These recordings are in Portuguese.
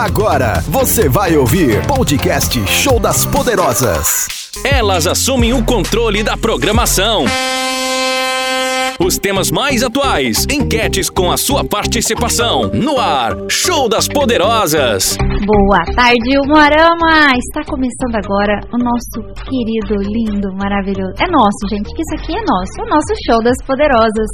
Agora você vai ouvir podcast Show das Poderosas. Elas assumem o controle da programação. Os temas mais atuais, enquetes com a sua participação. No ar, Show das Poderosas. Boa tarde, Humorama! Está começando agora o nosso querido, lindo, maravilhoso. É nosso, gente, que isso aqui é nosso. É o nosso Show das Poderosas.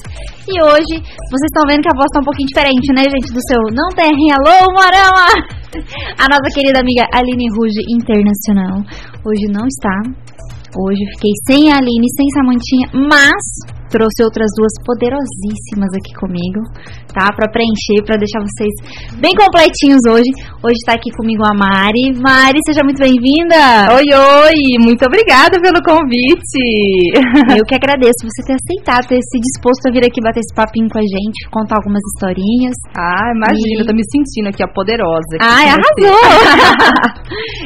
E hoje, vocês estão vendo que a voz está um pouquinho diferente, né, gente? Do seu Não Terrem Alô, Humorama! A nossa querida amiga Aline Ruge Internacional. Hoje não está. Hoje fiquei sem a Aline, sem Samantinha, mas trouxe outras duas poderosíssimas aqui comigo, tá? Para preencher, para deixar vocês bem completinhos hoje. Hoje tá aqui comigo a Mari. Mari, seja muito bem-vinda. Oi, oi, muito obrigada pelo convite. Eu que agradeço você ter aceitado, ter se disposto a vir aqui bater esse papinho com a gente, contar algumas historinhas. Ah, imagina, e... eu tô me sentindo aqui a poderosa. Aqui Ai, arrasou!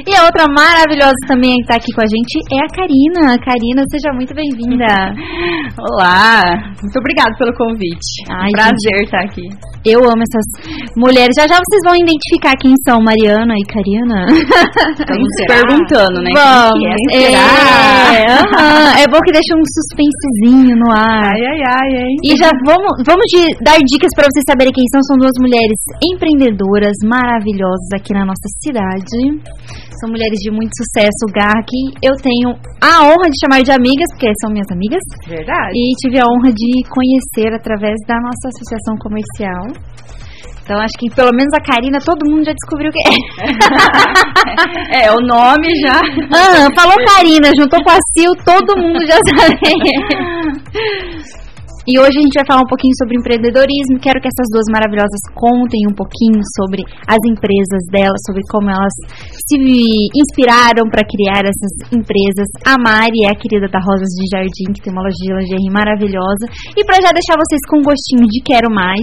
e a outra maravilhosa também que tá aqui com a gente é a Karina. Karina, seja muito bem-vinda. Olá. Olá, muito obrigada pelo convite. Ai, Prazer gente, estar aqui. Eu amo essas mulheres. Já já vocês vão identificar quem são Mariana e Karina. Estamos se perguntando, né? Vamos. É, é, é bom que deixa um suspensezinho no ar. Ai, ai, ai, hein? E já vamos, vamos de, dar dicas para vocês saberem quem são. São duas mulheres empreendedoras maravilhosas aqui na nossa cidade. São mulheres de muito sucesso, garra, que eu tenho a honra de chamar de amigas, porque são minhas amigas. Verdade. E tive a honra de conhecer através da nossa associação comercial. Então acho que pelo menos a Karina todo mundo já descobriu o que é. é, o nome já. Ah, falou Karina, juntou com a Sil, todo mundo já sabe. E hoje a gente vai falar um pouquinho sobre empreendedorismo. Quero que essas duas maravilhosas contem um pouquinho sobre as empresas delas, sobre como elas se inspiraram para criar essas empresas. A Mari é a querida da Rosas de Jardim, que tem uma loja de lingerie maravilhosa. E para já deixar vocês com um gostinho de quero mais,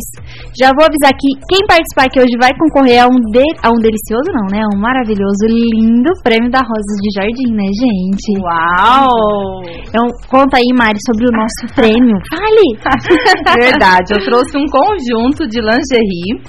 já vou avisar que quem participar aqui hoje vai concorrer a um, de, a um delicioso, não, né? Um maravilhoso, lindo prêmio da Rosas de Jardim, né, gente? Uau! Então, conta aí, Mari, sobre o nosso prêmio. Fale! Verdade, eu trouxe um conjunto de lingerie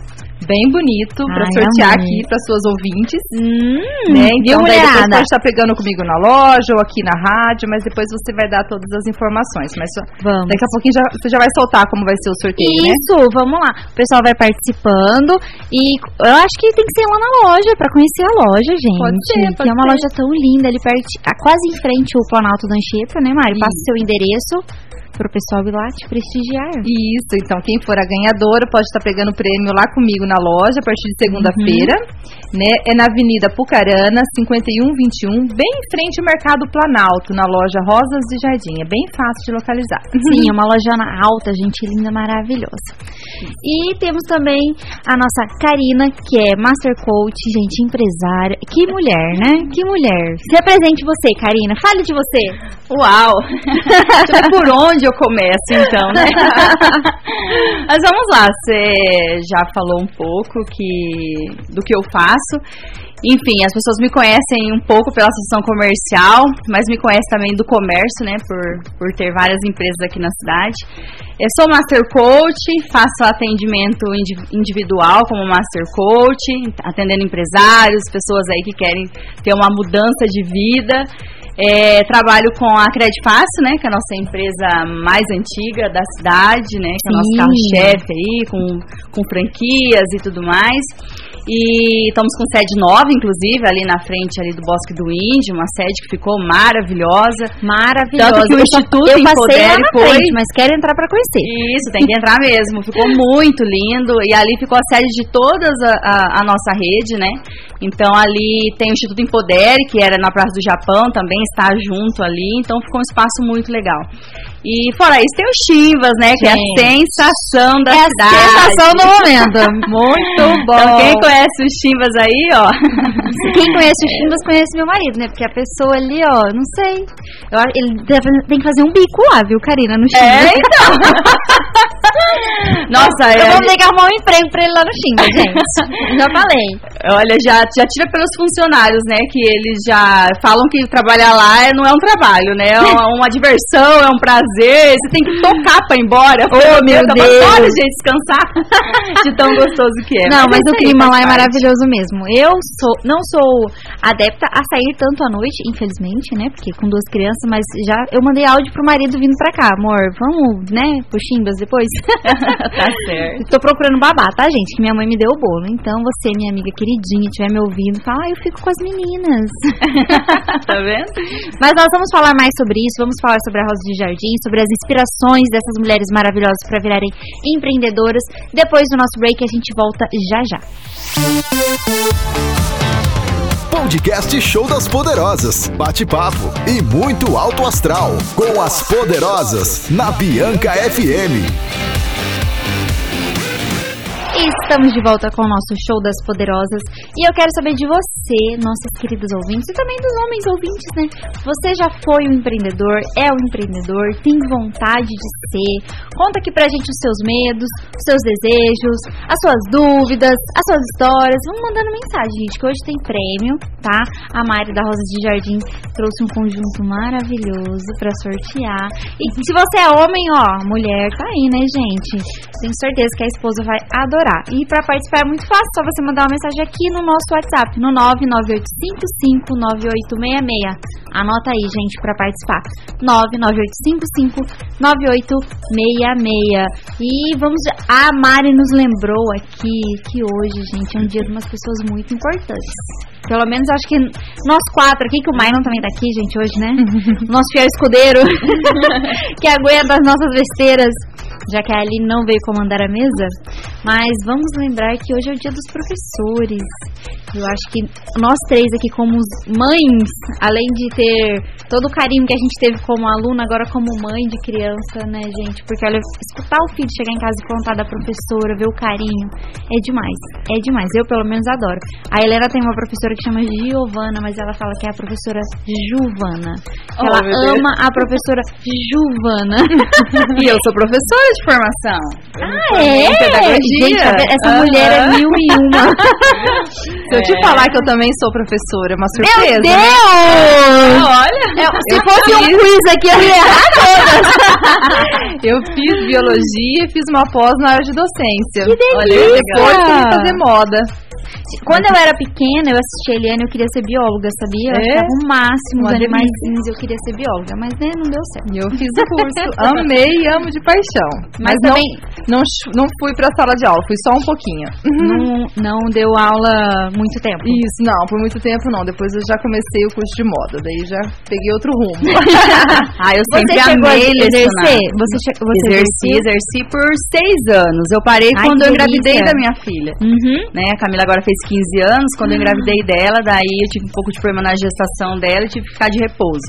bem bonito para sortear amei. aqui para suas ouvintes. Hum, né? Então daí depois pode estar pegando comigo na loja ou aqui na rádio, mas depois você vai dar todas as informações. Mas vamos. daqui a pouquinho já, você já vai soltar como vai ser o sorteio, né? Isso, né? vamos lá. O pessoal vai participando e eu acho que tem que ser lá na loja para conhecer a loja, gente. Pode ser, pode que é uma loja tão linda ali perto, quase em frente ao Planalto da Anchieta, né, Mari? Passa seu endereço para o pessoal ir lá te prestigiar. Isso, então quem for a ganhadora pode estar pegando o prêmio lá comigo na loja a partir de segunda-feira, uhum. né? É na Avenida Pucarana, 5121, bem em frente ao Mercado Planalto, na loja Rosas de Jardim. É bem fácil de localizar. Sim, é uma loja alta, gente linda, maravilhosa. E temos também a nossa Karina, que é Master Coach, gente, empresária. Que mulher, né? Que mulher. Se apresente você, Karina. Fale de você. Uau! por onde eu começo, então, né? Mas vamos lá, você já falou um pouco que, do que eu faço. Enfim, as pessoas me conhecem um pouco pela associação comercial, mas me conhecem também do comércio, né? Por, por ter várias empresas aqui na cidade. Eu sou Master Coach, faço atendimento individual como Master Coach, atendendo empresários, pessoas aí que querem ter uma mudança de vida. É, trabalho com a Credit Fácil, né, que é a nossa empresa mais antiga da cidade, né, que é o nosso carro-chefe aí, com, com franquias e tudo mais. E estamos com sede nova, inclusive, ali na frente ali do Bosque do Índio, uma sede que ficou maravilhosa. Maravilhosa. Tanto que o Instituto eu passei lá foi... frente, mas quero entrar para conhecer. Isso, tem que entrar mesmo. Ficou muito lindo. E ali ficou a sede de toda a, a, a, nossa rede, né? Então ali tem o Instituto Empodere, que era na Praça do Japão, também está junto ali. Então ficou um espaço muito legal. E fora isso, tem o Chivas, né? Que é a sensação da é cidade. a sensação do momento. Muito bom. Então, quem conhece os Chivas aí, ó. Quem conhece os Chivas conhece meu marido, né? Porque a pessoa ali, ó, não sei. Eu, ele deve, tem que fazer um bico lá, viu, Karina, no Chivas. É, então. Nossa, Eu é, vou ter que arrumar um emprego pra ele lá no Xinga, gente. já falei. olha, já, já tira pelos funcionários, né? Que eles já falam que trabalhar lá é- não é um trabalho, né? É uma, uma diversão, é um prazer. Você tem que tocar pra ir embora. Oh, meu Deus. fora, gente, descansar de tão gostoso que é. não, mas isso o aí, clima lá é maravilhoso mesmo. Eu sou, não sou adepta a sair tanto à noite, infelizmente, né? Porque com duas crianças, mas já eu mandei áudio pro marido vindo pra cá, amor. Vamos, né? Pro Chimbas depois. Tá certo. Estou procurando babá, tá, gente? Que minha mãe me deu o bolo. Então, você, minha amiga queridinha, estiver me ouvindo, fala, ah, eu fico com as meninas. tá vendo? Mas nós vamos falar mais sobre isso, vamos falar sobre a Rosa de Jardim, sobre as inspirações dessas mulheres maravilhosas para virarem empreendedoras. Depois do nosso break, a gente volta já já. Podcast Show das Poderosas. Bate-papo e muito alto astral. Com as Poderosas. Na Bianca FM. Estamos de volta com o nosso show das poderosas. E eu quero saber de você, nossos queridos ouvintes, e também dos homens ouvintes, né? Você já foi um empreendedor, é um empreendedor, tem vontade de ser? Conta aqui pra gente os seus medos, os seus desejos, as suas dúvidas, as suas histórias. Vamos mandando mensagem, gente, que hoje tem prêmio, tá? A Mari da Rosa de Jardim trouxe um conjunto maravilhoso pra sortear. E se você é homem, ó, mulher tá aí, né, gente? Tenho certeza que a esposa vai adorar. E pra participar é muito fácil, só você mandar uma mensagem aqui no nosso WhatsApp, no 998559866. Anota aí, gente, pra participar. 998559866. E vamos. A Mari nos lembrou aqui que hoje, gente, é um dia de umas pessoas muito importantes. Pelo menos acho que nós quatro aqui, que o Myron também tá aqui, gente, hoje, né? Nosso fiel escudeiro, que aguenta as nossas besteiras, já que a Aline não veio comandar a mesa. Mas vamos lembrar que hoje é o dia dos professores. Eu acho que nós três aqui, como mães, além de ter todo o carinho que a gente teve como aluna, agora como mãe de criança, né, gente? Porque olha, escutar o filho chegar em casa e contar da professora, ver o carinho, é demais. É demais. Eu, pelo menos, adoro. A Helena tem uma professora que chama Giovana, mas ela fala que é a professora Juvana. Oh, ela meu Deus. ama a professora Juvana. E eu sou professora de formação. Eu Ah, Pedagogia. Gente, essa Aham. mulher é mil e uma. Se eu te É. falar que eu também sou professora, é uma Meu surpresa. né? Deus! Olha, É, se Eu fosse um quiz aqui, eu ia errar todas. Eu fiz biologia e fiz uma pós na área de docência. Que delícia! Olha, depois fui fazer moda. Quando eu era pequena, eu assistia a Eliane, eu queria ser bióloga, sabia? Eu É? achava o máximo os animaizinhos, eu queria ser bióloga, mas né, não deu certo. Eu fiz o curso. Amei e amo de paixão. Mas, Mas, não, também não, não fui pra sala de aula, fui só um pouquinho. não, não deu aula muito tempo. Isso, não, por muito tempo não. Depois eu já comecei o curso de moda, daí já peguei outro rumo. ah, eu Você sempre a amei exercer? Você, você Exerci, exerci por seis anos. Eu parei Ai, quando eu engravidei da minha filha. Uhum. Né, a Camila agora fez 15 anos, quando eu engravidei dela, daí eu tive um pouco de problema na gestação dela e tive que ficar de repouso.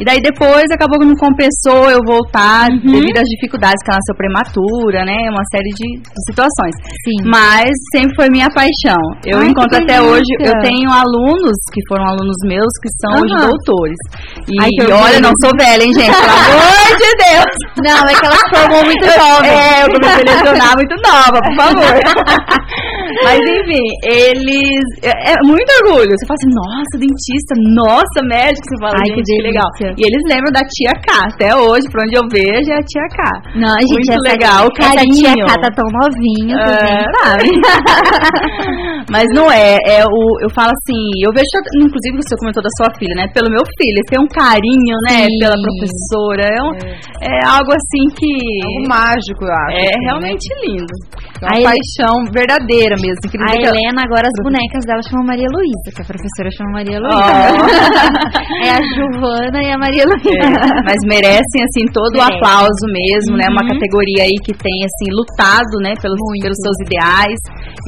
E daí depois acabou que não compensou eu voltar Uhum. devido às dificuldades que ela nasceu prematura, né? Uma série de, de situações. Sim. Mas sempre foi minha paixão. Eu Ai, encontro até hoje, eu tenho alunos que foram alunos meus que são hoje Aham. doutores. E, Ai, e olha, não sou velha, hein, gente? Pelo amor de Deus! Não, é que ela se formou muito jovem. É, eu comecei a lecionar muito nova, por favor. Mas enfim, eles. É, é muito orgulho. Você fala assim, nossa, dentista, nossa, médico. Você fala, Ai, que que, legal. Delícia. E eles lembram da tia K. Até hoje, pra onde eu vejo, é a tia K. Não, gente, Muito essa, legal, o essa tia carinho. Cá tá tão novinha, É. nem sabem. Mas não é, é o, eu falo assim, eu vejo, inclusive você comentou da sua filha, né? Pelo meu filho, ele tem um carinho, né? Sim. Pela professora. É, um- é algo assim que Algo mágico, eu acho. é assim, né? realmente lindo. É uma Aí- paixão verdadeira mesmo. A que ela- Helena, agora as bonecas dela chamam Maria Luísa, que a professora chama Maria Luísa. Oh. é a Giovana e Maria É, Luísa. mas merecem assim todo o aplauso mesmo, né? Uma Uhum. categoria aí que tem assim lutado, né, pelos, pelos seus ideais.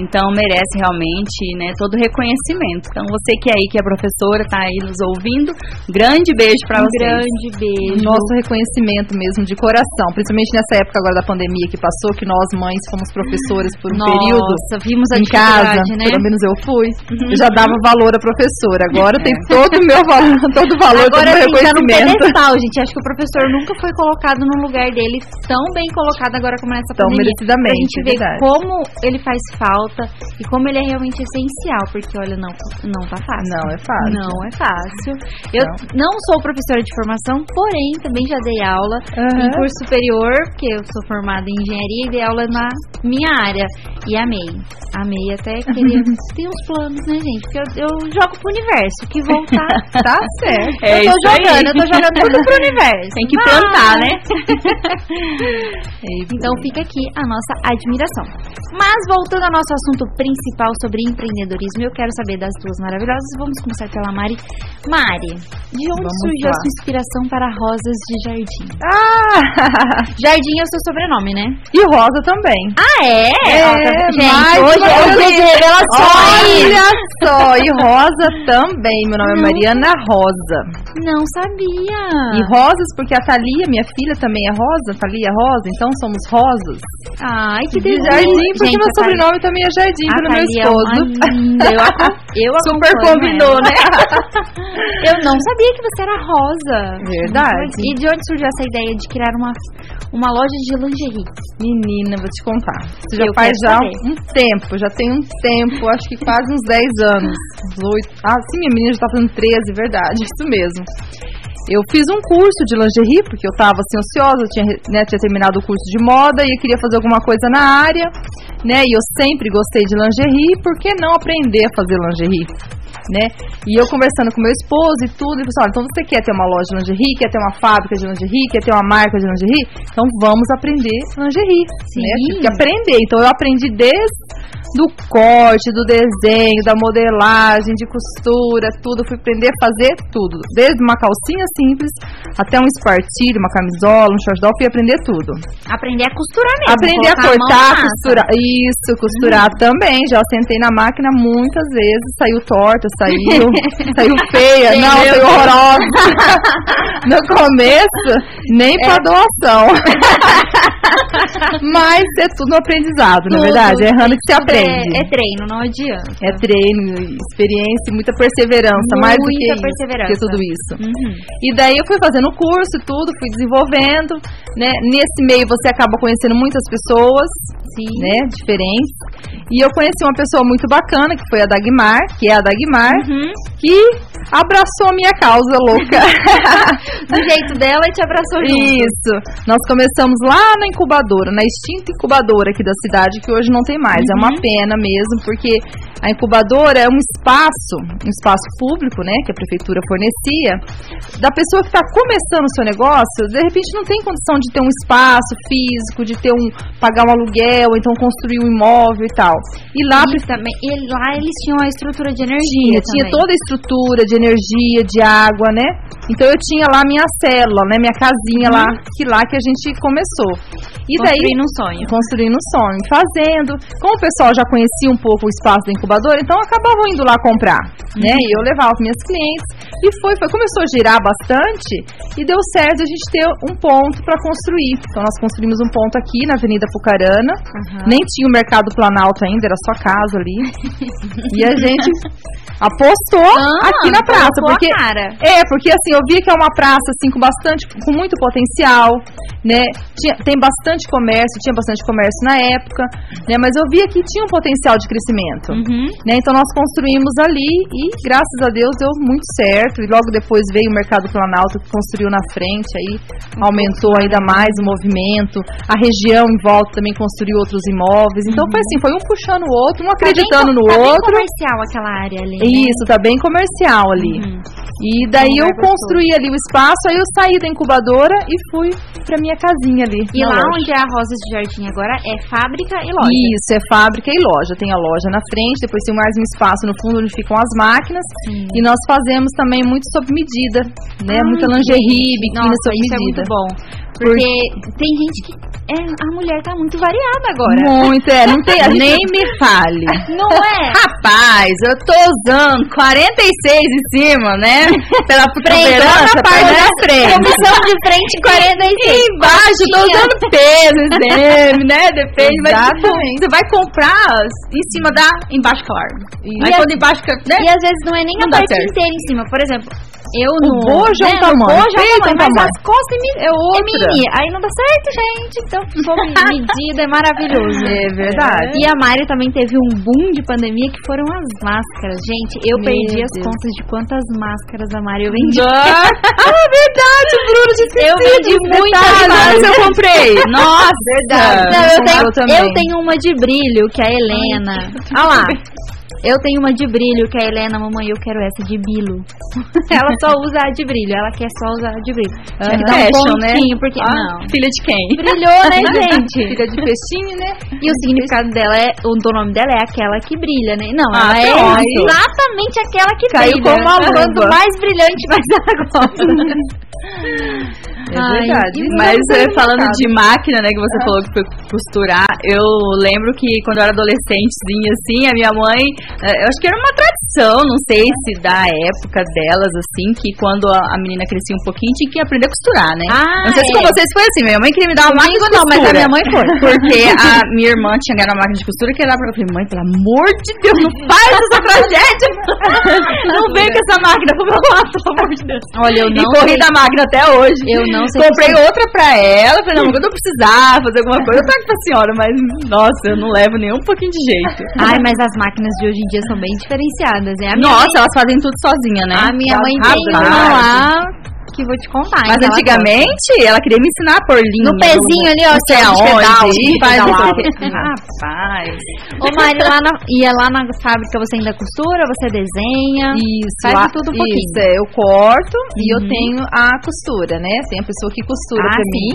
Então merece realmente, né, todo o reconhecimento. Então você que é aí que é professora, tá aí nos ouvindo, grande beijo pra Um vocês. grande beijo. Nosso reconhecimento mesmo de coração, principalmente nessa época agora da pandemia que passou, que nós mães fomos professoras por um Nossa, período. viu? Vimos a em casa, né? pelo menos eu fui, eu já dava valor à professora. Agora tem todo o meu valor, todo o valor, Agora todo o sim, no pedestal, gente. Acho que o professor nunca foi colocado no lugar dele tão bem colocado agora como nessa Tão pandemia. merecidamente, Pra gente ver verdade. como ele faz falta e como ele é realmente essencial. Porque, olha, não, não tá fácil. Não é fácil. Não é fácil. Eu não, sou professora de formação, porém também já dei aula em Aham. curso superior, porque eu sou formada em engenharia e dei aula na minha área. E amei. Amei até queria. Tem uns planos, né, gente? Porque eu, eu jogo pro universo. Que voltar. Tá certo. É eu tô isso aí. Jogando, eu tô jogando tudo pro universo. Tem que plantar, né? Então fica aqui a nossa admiração. Mas voltando ao nosso assunto principal sobre empreendedorismo, eu quero saber das duas maravilhosas. Vamos começar pela Mari. Mari, de onde Vamos surgiu a lá. sua inspiração para rosas de jardim? Ah! Jardim é o seu sobrenome, né? E Rosa também. Ah, é? É, tá- gente, hoje é o dia de revelações. Olha só, e Rosa também. Meu nome é Não. Mariana Rosa. Não sabia. E Rosas, porque a Thalia, minha filha, também é Rosa. Thalia é Rosa, então somos Rosas. Ai, que De delícia. Jardim, porque Gente, meu Thalia- sobrenome também é Jardim, pelo meu é esposo. linda. Eu, eu Super combinou, ela. né? Eu não sabia que você era rosa. Verdade. E de onde surgiu essa ideia de criar uma, uma loja de lingerie? Menina, vou te contar. Isso já Eu faz já saber. um tempo, já tem um tempo, acho que quase uns 10 anos. Uns oito. Ah, sim, minha menina já tá fazendo 13, verdade, isso mesmo. Eu fiz um curso de lingerie, porque eu tava assim ansiosa, eu tinha, né, tinha terminado o curso de moda e queria fazer alguma coisa na área, né? E eu sempre gostei de lingerie, por que não aprender a fazer lingerie? Né? E eu conversando com meu esposo e tudo, ele falou assim, olha, então você quer ter uma loja de lingerie, quer ter uma fábrica de lingerie, quer ter uma marca de lingerie? Então vamos aprender lingerie, né? Tive que aprender. Então eu aprendi desde do corte, do desenho, da modelagem, de costura, tudo. Fui aprender a fazer tudo. Desde uma calcinha simples até um espartilho, uma camisola, um short doll, fui aprender tudo. Aprender a costurar mesmo. Aprender a cortar, massa. costurar. Isso, costurar também. Já sentei na máquina muitas vezes, saiu torta, saiu, saiu feia, não, Meu saiu horrorosa. no começo, nem pra doação. Mas é tudo um aprendizado, na Tudo, verdade. É errando que se tudo aprende. É, é treino, não adianta. É treino, experiência e muita perseverança, mais do que, Muita isso, perseverança. que tudo isso. Uhum. E daí eu fui fazendo o curso e tudo, fui desenvolvendo, né? Nesse meio você acaba conhecendo muitas pessoas, Sim. né, diferentes. E eu conheci uma pessoa muito bacana, que foi a Dagmar, que é a Dagmar, Uhum. que abraçou a minha causa louca. Do jeito dela e te abraçou junto. Isso. Nós começamos lá na incubadora, na extinta incubadora aqui da cidade, que hoje não tem mais. É uma pena mesmo, porque a incubadora é um espaço, um espaço público, né, que a prefeitura fornecia, da pessoa que está começando o seu negócio, de repente não tem condição de ter um espaço físico, de ter um pagar um aluguel, então construir um imóvel e tal. E lá E, também, e lá eles tinham a estrutura de energia. tinha, tinha toda a estrutura de energia, de água, né? Então eu tinha lá minha célula, né? Minha casinha lá, que lá que a gente começou. E daí Construindo um sonho. construindo um sonho, fazendo. Como o pessoal já conhecia um pouco o espaço da incubadora, então acabavam indo lá comprar, né? E eu levava minhas clientes e foi, foi começou a girar bastante e deu certo a gente ter um ponto para construir. Então nós construímos um ponto aqui na Avenida Pucarana. Aham. Nem tinha o Mercado Planalto ainda, era só casa ali. e a gente apostou Ah, aqui na praça, porque é, porque assim, eu via que é uma praça assim com bastante com muito potencial, né? Tinha, tem bastante comércio, tinha bastante comércio na época, né? Mas eu via que tinha um potencial de crescimento. Uhum. Né? Então nós construímos ali e graças a Deus deu muito certo. E logo depois veio o Mercado Planalto que construiu na frente, aí aumentou ainda mais o movimento. A região em volta também construiu outros imóveis. Então foi assim, foi um puxando o outro, um Tá bem acreditando co- no tá bem outro. comercial aquela área ali. né? Isso, tá bem comercial ali. Uhum. E daí eu construí ali o espaço, aí eu saí da incubadora e fui pra minha casinha ali. E lá loja. onde é a Rosas de Jardim agora é fábrica e loja. Isso, é fábrica e loja. Tem a loja na frente, depois tem mais um espaço no fundo onde ficam as máquinas. Sim. E nós fazemos também muito sob medida, né? Ai, Muita lingerie, biquíni sob isso é medida. muito bom. Porque tem gente que. É, a mulher tá muito variada agora. Muito, é, não tem. nem me fale. Não é? Rapaz, eu tô usando 46 em cima, né? Pela Frente, lá protuberância, na parte da frente. Comissão de frente 46. E embaixo, tô usando peso, SM, né? Depende, mas tipo, Exatamente. você vai comprar em cima da embaixo, claro. E Aí quando embaixo fica, né? E às vezes não é nem Não a parte certo. inteira em cima. Por exemplo, eu O no. bojo é um né, tamanho, bojo é um é um tamanho, mas as costas É é mini. Aí não dá certo, gente. Então, ficou medida, é maravilhoso. É verdade. E a Mari também teve um boom de pandemia que foram as máscaras. Gente, eu Meu perdi as Deus. contas de quantas máscaras a Mari eu vendi. Ah, verdade, Bruno, de Eu vendi muitas máscaras. eu comprei. Nossa, Verdade. Não, eu Eu tenho, também. eu tenho uma de brilho, que é a Helena. Olha lá. Eu tenho uma de brilho, que é a Helena, mamãe, eu quero essa de bilo. ela só usa a de brilho, ela quer só usar a de brilho. Tinha que dar um Fashion, né? porque Ah, não. Filha de quem? Brilhou, né, gente? Fica de peixinho, né? E o significado dela é, o nome dela é aquela que brilha, né? Não, Ah, ela é pronto. exatamente aquela que Caiu brilha. como uma Quanto luva. mais brilhante, mais ela gosta. É Ai, verdade. e Mas é, falando complicado. de máquina, né, que você falou que foi costurar, eu lembro que quando eu era adolescentezinha, assim, a minha mãe, eh, eu acho que era uma tradição, não sei se da época delas, assim, que quando a, menina crescia um pouquinho, tinha que aprender a costurar, né? Ah, não sei se com é. vocês foi assim, minha mãe queria me dar uma máquina não, mas a minha mãe foi. Porque a minha irmã tinha ganhado uma máquina de costura que era pra eu falei, mãe, pelo amor de Deus, não faz essa tragédia! não vem com essa máquina pro meu lado, pelo amor de Deus. Olha, eu E não corri sei. da máquina até hoje. Eu não sei Comprei outra pra ela. Falei, não, quando eu precisar fazer alguma coisa, eu trago pra senhora. Mas, nossa, eu não levo nem um pouquinho de jeito. Ai, mas as máquinas de hoje em dia são bem diferenciadas, né? Nossa, elas fazem tudo sozinha, né? A minha mãe tem uma lá que vou te contar. Mas ela antigamente, ela queria me ensinar a pôr linha. No pezinho ali, ó, não sei de aonde, o. Rapaz. Ô, Mari, lá na, ia lá na fábrica, você ainda costura, você desenha? Isso, Faz lá- tudo um pouquinho. Isso, é, eu corto e eu Uhum. tenho a costura, né? Tem a pessoa que costura Ah, pra sim. mim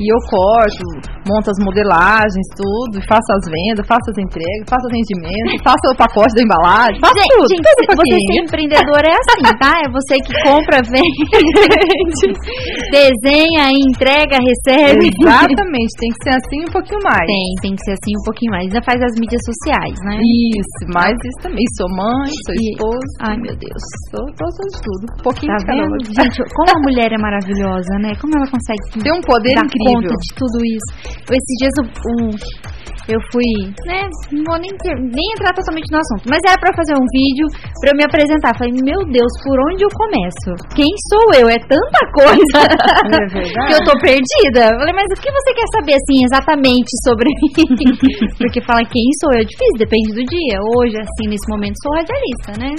e eu corto, monto as modelagens, tudo, faço as vendas, faço as entregas, faço atendimentos, faço o pacote da embalagem, faço Gente, tudo, gente, tudo você ser empreendedor é assim, tá? É você que compra, vende, desenha, entrega, recebe. Exatamente, tem que ser assim um pouquinho mais. Tem, tem que ser assim um pouquinho mais. Ainda faz as mídias sociais, né? Isso, mas isso também. Sou mãe, sou E- esposa, Ai, meu Deus. sou, fazendo de tudo. Um pouquinho Tá de cada vendo? Gente, como a mulher é maravilhosa, né? Como ela consegue Tem um poder dar incrível. conta de tudo isso. Esses dias o, o- eu fui, né? Não vou nem, ter- nem entrar totalmente no assunto, mas era pra fazer um vídeo pra eu me apresentar. Falei, meu Deus, por onde eu começo? Quem sou eu? É tanta coisa É que eu tô perdida. Eu Falei, mas o que você quer saber assim exatamente sobre mim? Porque falar quem sou eu é difícil, depende do dia. Hoje, assim, nesse momento, sou radialista, né?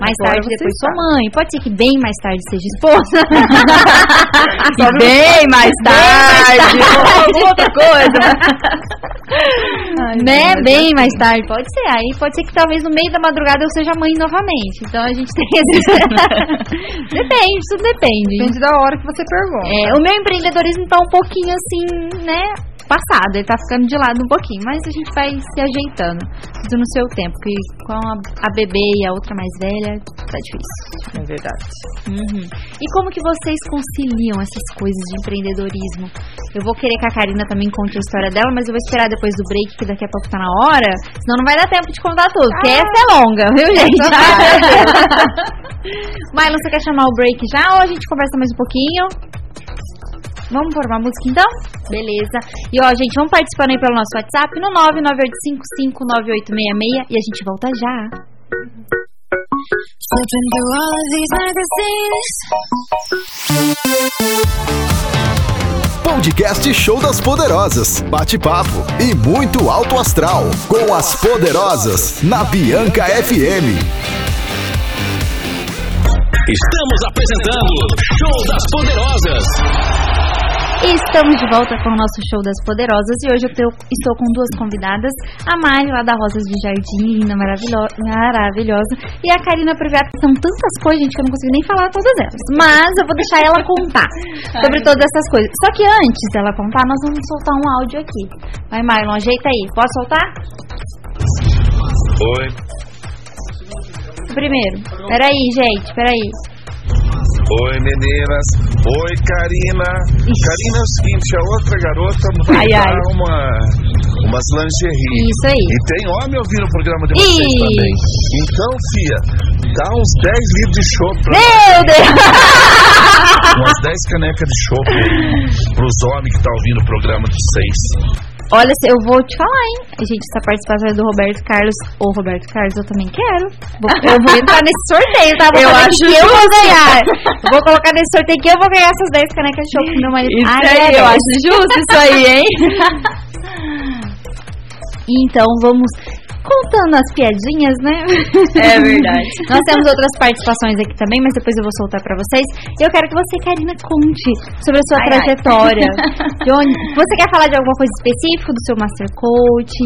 Mais Agora tarde, depois sou está. mãe. Pode ser que bem mais tarde seja esposa. E bem mais tarde. ou outra coisa. Ai, né? Bem mais tarde, pode ser. Aí pode ser que talvez no meio da madrugada eu seja mãe novamente. Então a gente tem esse. depende, tudo depende. Depende da hora que você pergunta. É, o meu empreendedorismo tá um pouquinho assim, né? Passado, ele tá ficando de lado um pouquinho, mas a gente vai se ajeitando, tudo no seu tempo, que com a, a bebê e a outra mais velha, tá difícil. É verdade. Uhum. E como que vocês conciliam essas coisas de empreendedorismo? Eu vou querer que a Karina também conte a história dela, mas eu vou esperar depois do break, que daqui a pouco tá na hora, senão não vai dar tempo de contar tudo, porque essa é longa, viu, gente? Marlon, você quer chamar o break já ou a gente conversa mais um pouquinho? Vamos uma música então? Beleza. E ó, gente, vamos participando aí pelo nosso WhatsApp no 998559866 e a gente volta já. Flipping through all of these magazines. Podcast Show das Poderosas. Bate-papo e muito alto astral. Com as Poderosas. Na Bianca FM. Estamos apresentando Show das Poderosas. Estamos de volta com o nosso show das poderosas e hoje eu tô- estou com duas convidadas, a Mari lá da Rosas de Jardim, linda, maravilo- maravilhosa, e a Karina Privato, que são tantas coisas, gente, que eu não consigo nem falar todas elas. Mas eu vou deixar ela contar sobre todas essas coisas. Só que antes dela contar, nós vamos soltar um áudio aqui. Vai, Marlon, ajeita aí. Posso soltar? Oi. Primeiro. Peraí, gente, peraí. Oi, meninas. Oi, Karina. Karina é o seguinte, a outra garota vai Ai, uma umas lingerie. Isso aí. E tem homem ouvindo o programa de vocês também. Então, fia, dá uns 10 litros de chopp pra Meu Deus! umas 10 canecas de chopp pros homens que tá ouvindo o programa de vocês. Olha, eu vou te falar, hein? Gente, essa participação é do Roberto Carlos. Ô, Roberto Carlos, eu também quero. Vou- eu vou entrar nesse sorteio, tá? Vou Eu acho que eu vou ganhar. Eu vou colocar nesse sorteio que eu vou ganhar essas 10 canecas de chopp pro meu marido. Isso Ai, aí, é eu acho justo isso aí, hein? Então, vamos contando as piadinhas, né? É verdade. Nós temos outras participações aqui também, mas depois eu vou soltar pra vocês. Eu quero que você, Karina, conte sobre a sua Ai, ai. trajetória. De onde... Você quer falar de alguma coisa específica do seu Master Coach?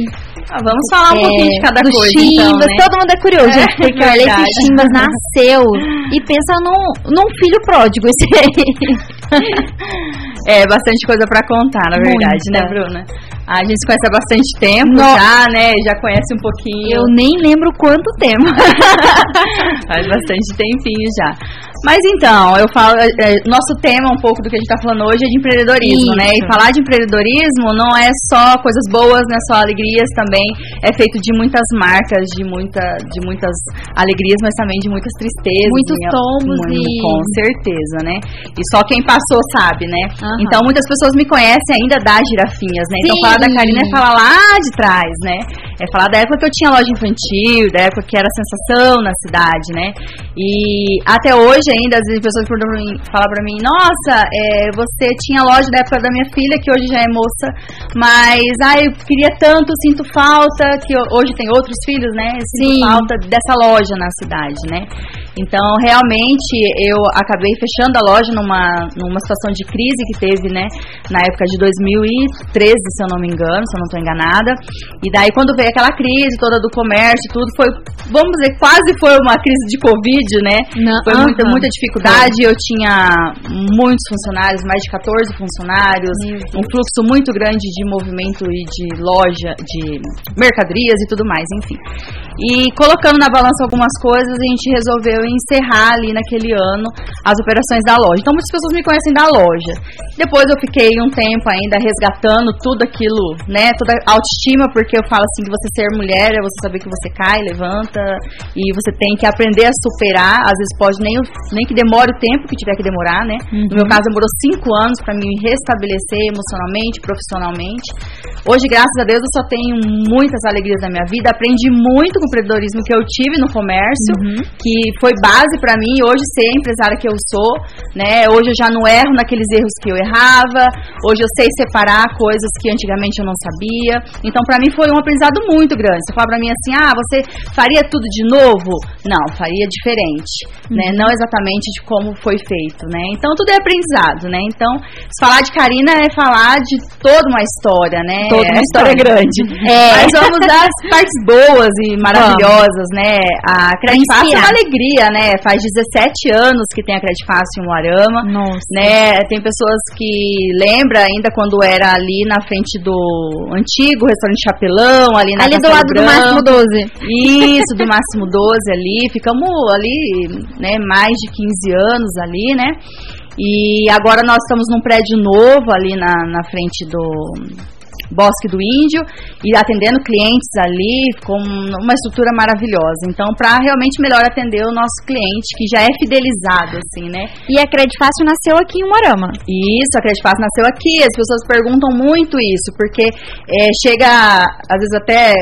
Ah, vamos falar um É, pouquinho de cada do coisa, Chimbas, então, né? todo mundo é curioso, É, gente, porque olha, esse. Chimbas nasceu e pensa num, num filho pródigo esse aí. É, bastante coisa pra contar, na verdade, Muita. né, Bruna? A gente se conhece há bastante tempo No- já, né? Já conhece um pouquinho. Eu nem lembro quanto tempo. Faz bastante tempinho já. Mas então, eu falo, é, é, nosso tema um pouco do que a gente tá falando hoje é de empreendedorismo, Isso. né? E falar de empreendedorismo não é só coisas boas, não é só alegrias, também é feito de muitas marcas, de, muita, de muitas alegrias, mas também de muitas tristezas. Muitos e- tombos Mu- e- Com certeza, né? E só quem passou sabe, né? Aham. Então muitas pessoas me conhecem ainda das girafinhas, né? Então Sim. falar da Karina é falar lá de trás, né? É falar da época que eu tinha loja infantil, da época que era sensação na cidade, né? E até hoje ainda, as pessoas perguntam pra mim, falam pra mim, nossa, é, você tinha loja da época da minha filha, que hoje já é moça, mas, ai, eu queria tanto, sinto falta, que eu- hoje tem outros filhos, né? Sinto Sim. falta dessa loja na cidade, né? Então, realmente, eu acabei fechando a loja numa, numa situação de crise que teve, né? Na época de 2013, se eu não me engano, se eu não estou enganada. E daí, quando veio aquela crise toda do comércio, tudo foi, vamos dizer, quase foi uma crise de Covid, né? Não, Foi muita, aham. muita dificuldade. Eu tinha muitos funcionários, mais de 14 funcionários, um fluxo muito grande de movimento e de loja, de mercadorias e tudo mais, enfim. E colocando na balança algumas coisas, a gente resolveu encerrar ali naquele ano as operações da loja. Então muitas pessoas me conhecem da loja. Depois eu fiquei um tempo ainda resgatando tudo aquilo, né? Toda a autoestima, porque eu falo assim que você ser mulher é você saber que você cai, levanta e você tem que aprender a superar. Às vezes pode nem, nem que demore o tempo que tiver que demorar, né? No meu caso demorou cinco anos para me restabelecer emocionalmente, profissionalmente. Hoje, graças a Deus, eu só tenho muitas alegrias na minha vida. Aprendi muito com o empreendedorismo que eu tive no comércio, que foi base para mim hoje ser a empresária que eu sou, né? Hoje eu já não erro naqueles erros que eu errava. Hoje eu sei separar coisas que antigamente eu não sabia. Então, para mim foi um aprendizado muito grande. Você fala para mim assim: "Ah, você faria tudo de novo?" Não, faria diferente, né? Não exatamente de como foi feito, né? Então, tudo é aprendizado, né? Então, falar de Karina é falar de toda uma história, né? Toda uma história é grande. É. Mas vamos das partes boas e maravilhosas, né? A Crédito Fácil é uma alegria, né? Faz 17 anos que tem a Crédito Fácil em Moarama. Nossa. Né? Tem pessoas que lembram ainda quando era ali na frente do antigo restaurante Chapelão, ali na Ali do lado do. Máximo 12. Isso, do Máximo 12 ali. Ficamos ali, né, mais de 15 anos ali, né? E agora nós estamos num prédio novo ali na, na frente do Bosque do Índio e atendendo clientes ali com uma estrutura maravilhosa. Então, para realmente melhor atender o nosso cliente, que já é fidelizado, assim, né? E a Credit Fácil nasceu aqui em Morama. Isso, a Credifácil nasceu aqui. As pessoas perguntam muito isso, porque é, chega, às vezes até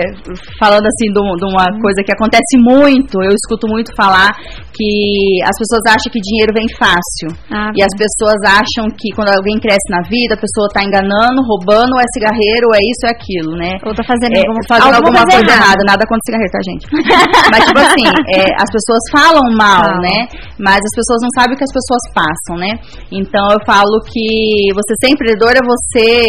falando assim de uma coisa que acontece muito, eu escuto muito falar que as pessoas acham que dinheiro vem fácil. Ah, E as pessoas acham que quando alguém cresce na vida, a pessoa está enganando, roubando, ou é cigarreiro, ou é isso, ou é aquilo, né? Ou tá fazendo É, alguma, fazendo alguma, coisa errada. errada. nada contra cigarreiro, tá, gente? Mas, tipo assim, é, as pessoas falam mal, Falam. né? Mas as pessoas não sabem o que as pessoas passam, né? Então eu falo que você ser empreendedor é você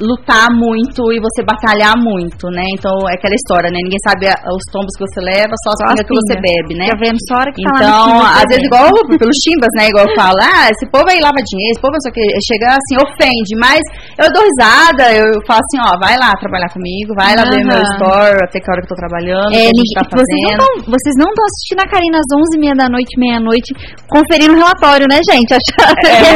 lutar muito e você batalhar muito, né? Então é aquela história, né? Ninguém sabe os tombos que você leva, só as pingas que você bebe, né? Tá vendo? Só hora que tá lá Então, Então, às vezes, igual pelos chimbas, né? Igual eu falo, ah, esse povo aí lava dinheiro, esse povo o que, chega assim, ofende, mas eu dou risada, eu falo assim, ó, vai lá trabalhar comigo, vai lá ver meu store, até que hora que eu tô trabalhando, É, que tá vocês não fazendo. vocês não estão assistindo a Karina às 11h30 da noite, meia-noite, conferindo o relatório, né, gente? É.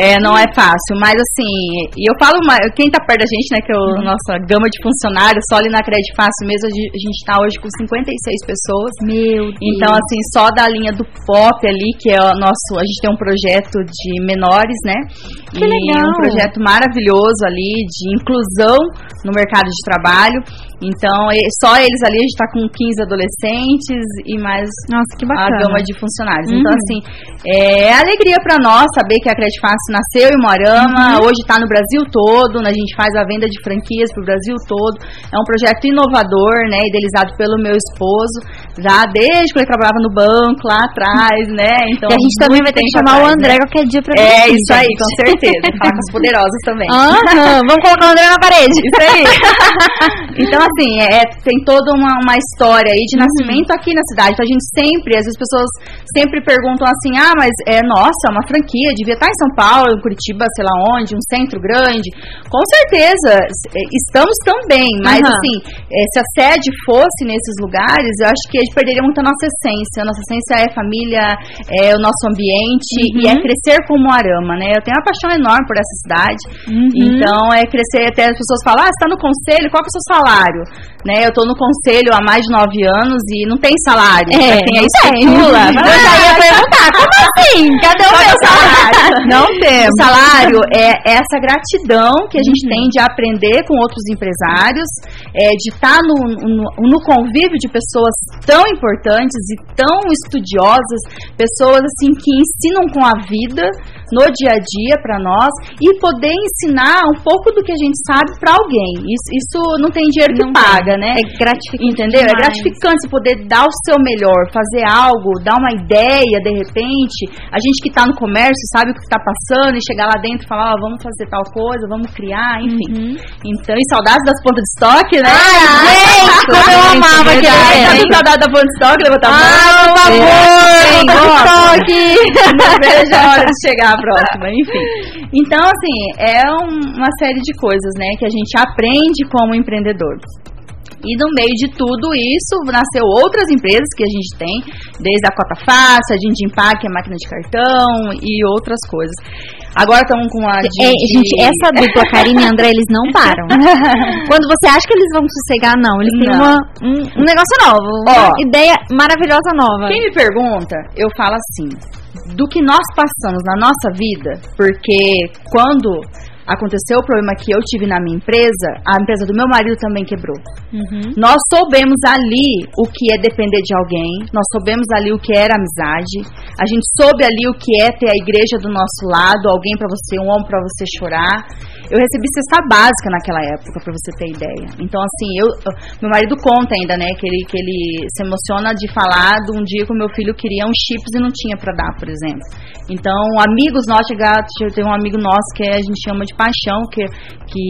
É, é, não é fácil, mas assim, e eu falo, quem tá perto da gente, né, que é Uhum. a nossa gama de funcionários, só ali na Crédito Fácil mesmo, a gente- a gente tá hoje com 56 pessoas. Meu Deus. Então, assim, só da linha do pop ali, que é o nosso. A gente tem um projeto de menores, né? Que e legal. um projeto maravilhoso ali de inclusão no mercado de trabalho. Então, só eles ali, a gente tá com 15 adolescentes e mais Nossa, que a bacana. gama de funcionários. Uhum. Então, assim, é alegria para nós saber que a Credit Fácil nasceu em Moarama, Uhum. hoje está no Brasil todo, né? a gente faz a venda de franquias para o Brasil todo. É um projeto inovador, né? Idealizado pelo meu esposo, já desde quando ele trabalhava no banco lá atrás, né? Então, e a gente também vai ter que chamar o atrás, André né? qualquer dia pra É, isso aí, com certeza. Falar com os poderosos também. Aham, vamos colocar o André na parede. Isso aí. então, assim, é, tem toda uma, uma história aí de Uhum. nascimento aqui na cidade. Então, a gente sempre, às vezes as pessoas sempre perguntam assim, ah, mas é, nossa, é uma franquia, devia estar em São Paulo, em Curitiba, sei lá onde, um centro grande. Com certeza, é, estamos também, mas Aham. assim, é, se a sede fosse nesses lugares, eu acho que a gente perderia muito a nossa essência. A nossa essência é família, é o nosso ambiente e Uhum. é crescer como Arama, né? Eu tenho uma paixão enorme por essa cidade. Uhum. Então é crescer até as pessoas falam, ah, você tá no conselho, qual que é o seu salário? Né, eu tô no conselho há mais de nove anos e não tem salário. É, quem não aí tem. Eu já ia perguntar, como assim? Cadê o é meu o salário? Não O temos. salário é essa gratidão que a Uhum. gente tem de aprender com outros empresários, é, de estar no, no, no convívio de pessoas tão importantes e tão estudiosas, pessoas assim que ensinam com a vida no dia a dia para nós e poder ensinar um pouco do que a gente sabe para alguém. Isso, isso não tem dinheiro que Não tem. paga, né? É gratificante. Entendeu? É demais. gratificante você poder dar o seu melhor, fazer algo, dar uma ideia de repente. A gente que está no comércio sabe o que está passando e chegar lá dentro e falar, ó, vamos fazer tal coisa, vamos criar, enfim. Uhum. Então, e saudades das pontas de estoque, né? gente, como eu amava aquele. Tá com saudade da ponta de estoque, levanta a mão. Ah, por favor, Gosta? estoque. Não vejo a hora de chegar a próxima, enfim. Então, assim, é um- uma série de coisas, né, que a gente aprende como empreendedor. E no meio de tudo isso, nasceu outras empresas que a gente tem, desde a Cota Fácil, a Gente Empaque, a máquina de cartão e outras coisas. Agora estamos com a É, gente, essa dupla Karine e André, eles não param. Quando você acha que eles vão sossegar, não. Eles têm Não. uma, um, um negócio novo. Ó. Uma ideia maravilhosa nova. Quem me pergunta, eu falo assim, do que nós passamos na nossa vida, porque quando aconteceu o problema que eu tive na minha empresa, a empresa do meu marido também quebrou. Uhum. Nós soubemos ali o que é depender de alguém, nós soubemos ali o que era amizade, a gente soube ali o que é ter a igreja do nosso lado, alguém pra você, um homem pra você chorar. Eu recebi cesta básica naquela época, pra você ter ideia. Então, assim, eu, eu- meu marido conta ainda, né, que ele, que ele se emociona de falar de um dia que o meu filho queria uns chips e não tinha pra dar, por exemplo. Então, amigos nossos, tem um amigo nosso que a gente chama de paixão, que, que,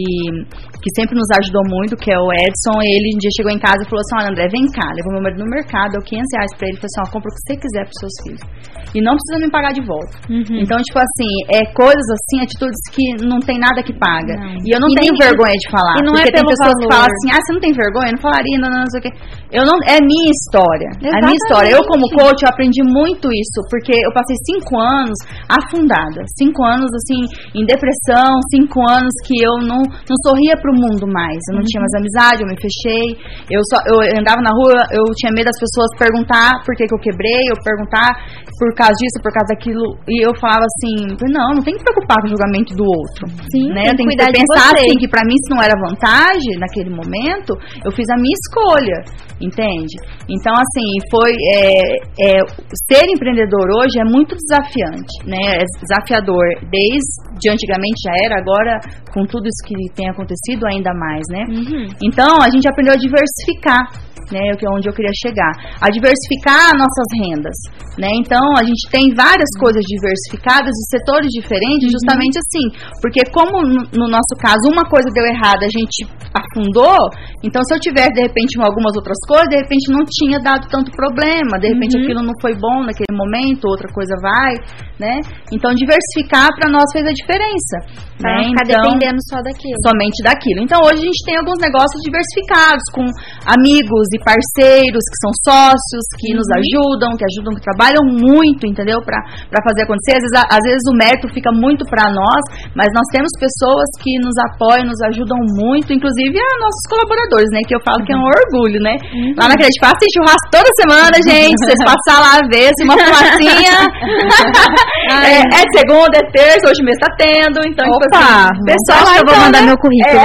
que sempre nos ajudou muito, que é o Edson. Ele um dia chegou em casa e falou assim: Olha, André, vem cá. Levou meu marido no mercado, deu 500 reais pra ele. Falou assim: Ó, compra o que você quiser pros seus filhos. E não precisa me pagar de volta. Uhum. Então, tipo assim, é coisas assim, atitudes que não tem nada que paga. Não. E eu não E tenho vergonha de falar. e não é porque tem pelo pessoas que valor. falam assim: Ah, você não tem vergonha? Eu não falaria, não, não, não sei o quê. Eu não, é minha história. É minha história. Eu, como coach, eu aprendi muito isso, porque eu passei cinco anos afundada. Cinco anos, assim, em depressão, cinco anos que eu não, não sorria pro mundo mais. Eu não tinha mais amizade, eu me fechei. Eu só eu andava na rua, eu tinha medo das pessoas perguntar por que, que eu quebrei, eu perguntar por causa disso, por causa daquilo. E eu falava assim, não, não tem que preocupar com o julgamento do outro. Sim, né? Eu tem tenho que pensar assim, que pra mim isso não era vantagem naquele momento, eu fiz a minha escolha, entende? Então, assim, foi. É, é, ser empreendedor hoje é muito desafiante, né? É desafiador. Desde antigamente já era, agora, com tudo isso que tem acontecido, ainda mais, né? Uhum. Então, a gente aprendeu a diversificar. Né? Que é onde eu queria chegar. A diversificar nossas rendas, né? Então a gente tem várias coisas diversificadas e setores diferentes, justamente assim, porque como no, no nosso caso uma coisa deu errado, a gente afundou, então se eu tivesse de repente algumas outras coisas, de repente não tinha dado tanto problema, de repente aquilo não foi bom naquele momento, outra coisa vai, né? Então diversificar para nós fez a diferença, Pra né? ficar Então, dependendo só daquilo. somente daquilo. Então hoje a gente tem alguns negócios diversificados com amigos e parceiros que são sócios, que nos ajudam, que ajudam, que trabalham muito, entendeu? Para fazer acontecer. Às vezes, às vezes o mérito fica muito para nós, mas nós temos pessoas que nos apoiam, nos ajudam muito, inclusive a nossos colaboradores, né? Que eu falo que é um orgulho, né? Lá na Crédito Fácil tem churrasco toda semana, gente. Vocês passar lá ver, se uma fumacinha. é, é segunda, é terça, hoje mesmo tá tendo. Então, tipo Opa, assim, vamos pessoal, eu vou então, mandar né? meu currículo.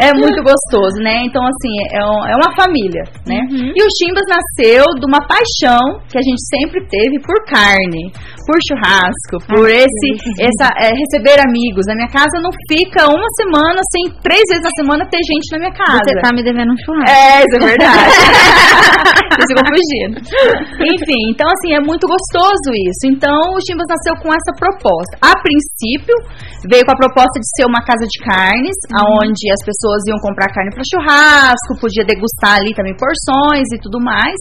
É, é muito gostoso, né? Então, assim, é, um- é uma família, né? Uhum. E o Chimbas nasceu de uma paixão que a gente sempre teve por carne, por churrasco, por esse, essa, é, receber amigos. Na minha casa não fica uma semana sem três vezes na semana ter gente na minha casa. Você tá me devendo um churrasco. É, isso é verdade. Vocês ficam fugindo. Enfim, então assim, é muito gostoso isso. Então o Chimbas nasceu com essa proposta. A princípio, veio com a proposta de ser uma casa de carnes, onde as pessoas iam comprar carne para churrasco, podia degustar ali também porções e tudo mais.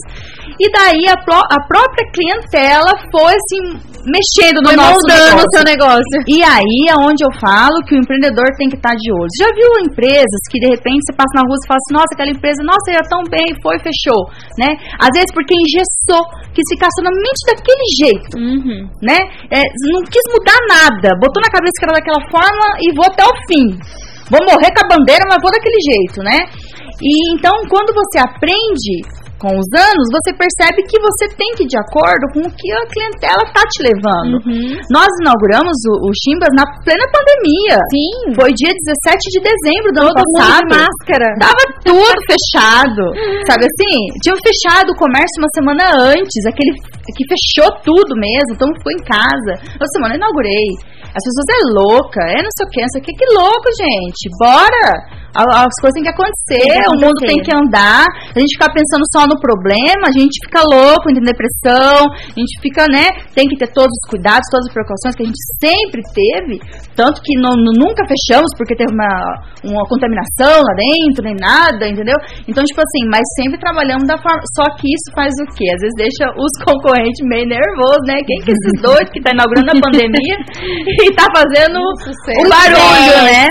E daí a, pró- a própria clientela foi assim, mexendo no Foi nosso negócio. o seu negócio. E aí é onde eu falo que o empreendedor tem que estar de olho. Já viu empresas que de repente você passa na rua e fala assim, nossa, aquela empresa, nossa, ia tão bem, foi, fechou, né? Às vezes porque engessou, quis ficar somente daquele jeito, Uhum. né? É, não quis mudar nada, botou na cabeça que era daquela forma e vou até o fim. Vou morrer com a bandeira, mas vou daquele jeito, né? E então, quando você aprende com os anos, você percebe que você tem que ir de acordo com o que a clientela tá te levando. Uhum. Nós inauguramos o, o Chimbas na plena pandemia. Sim. Foi dia 17 de dezembro do ano Todo mundo de passado. máscara. Tava tudo fechado. Sabe assim? Tinha fechado o comércio uma semana antes, aquele que fechou tudo mesmo, então ficou em casa. Uma semana eu inaugurei. As pessoas é louca, é não sei o que, não sei o que, que louco, gente. Bora! As coisas têm que acontecer, Tem que o mundo tem que andar. A gente ficar pensando só no problema, a gente fica louco, entra em depressão, a gente fica, né? Tem que ter todos os cuidados, todas as precauções que a gente sempre teve. Tanto que não- nunca fechamos porque teve uma, uma contaminação lá dentro, nem nada, entendeu? Então, tipo assim, mas sempre trabalhamos da forma. Só que isso faz o quê? Às vezes deixa os concorrentes meio nervosos, né? Quem que é esses doidos que tá inaugurando a pandemia e tá fazendo o barulho, né?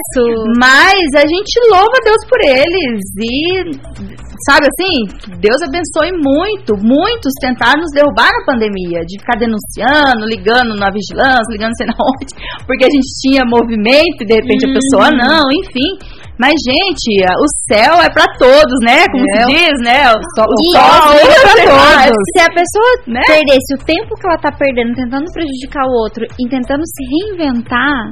Mas a gente louva a Deus por eles e, sabe assim, Deus abençoe muito. Muitos tentaram nos derrubar na pandemia, de ficar denunciando, ligando na vigilância, ligando sei na onde, porque a gente tinha movimento e de repente a pessoa não, enfim. Mas, gente, o céu é pra todos, né? Como se diz, né? O sol, o sol é pra todos. Se a pessoa Né? perdesse o tempo que ela tá perdendo tentando prejudicar o outro e tentando se reinventar,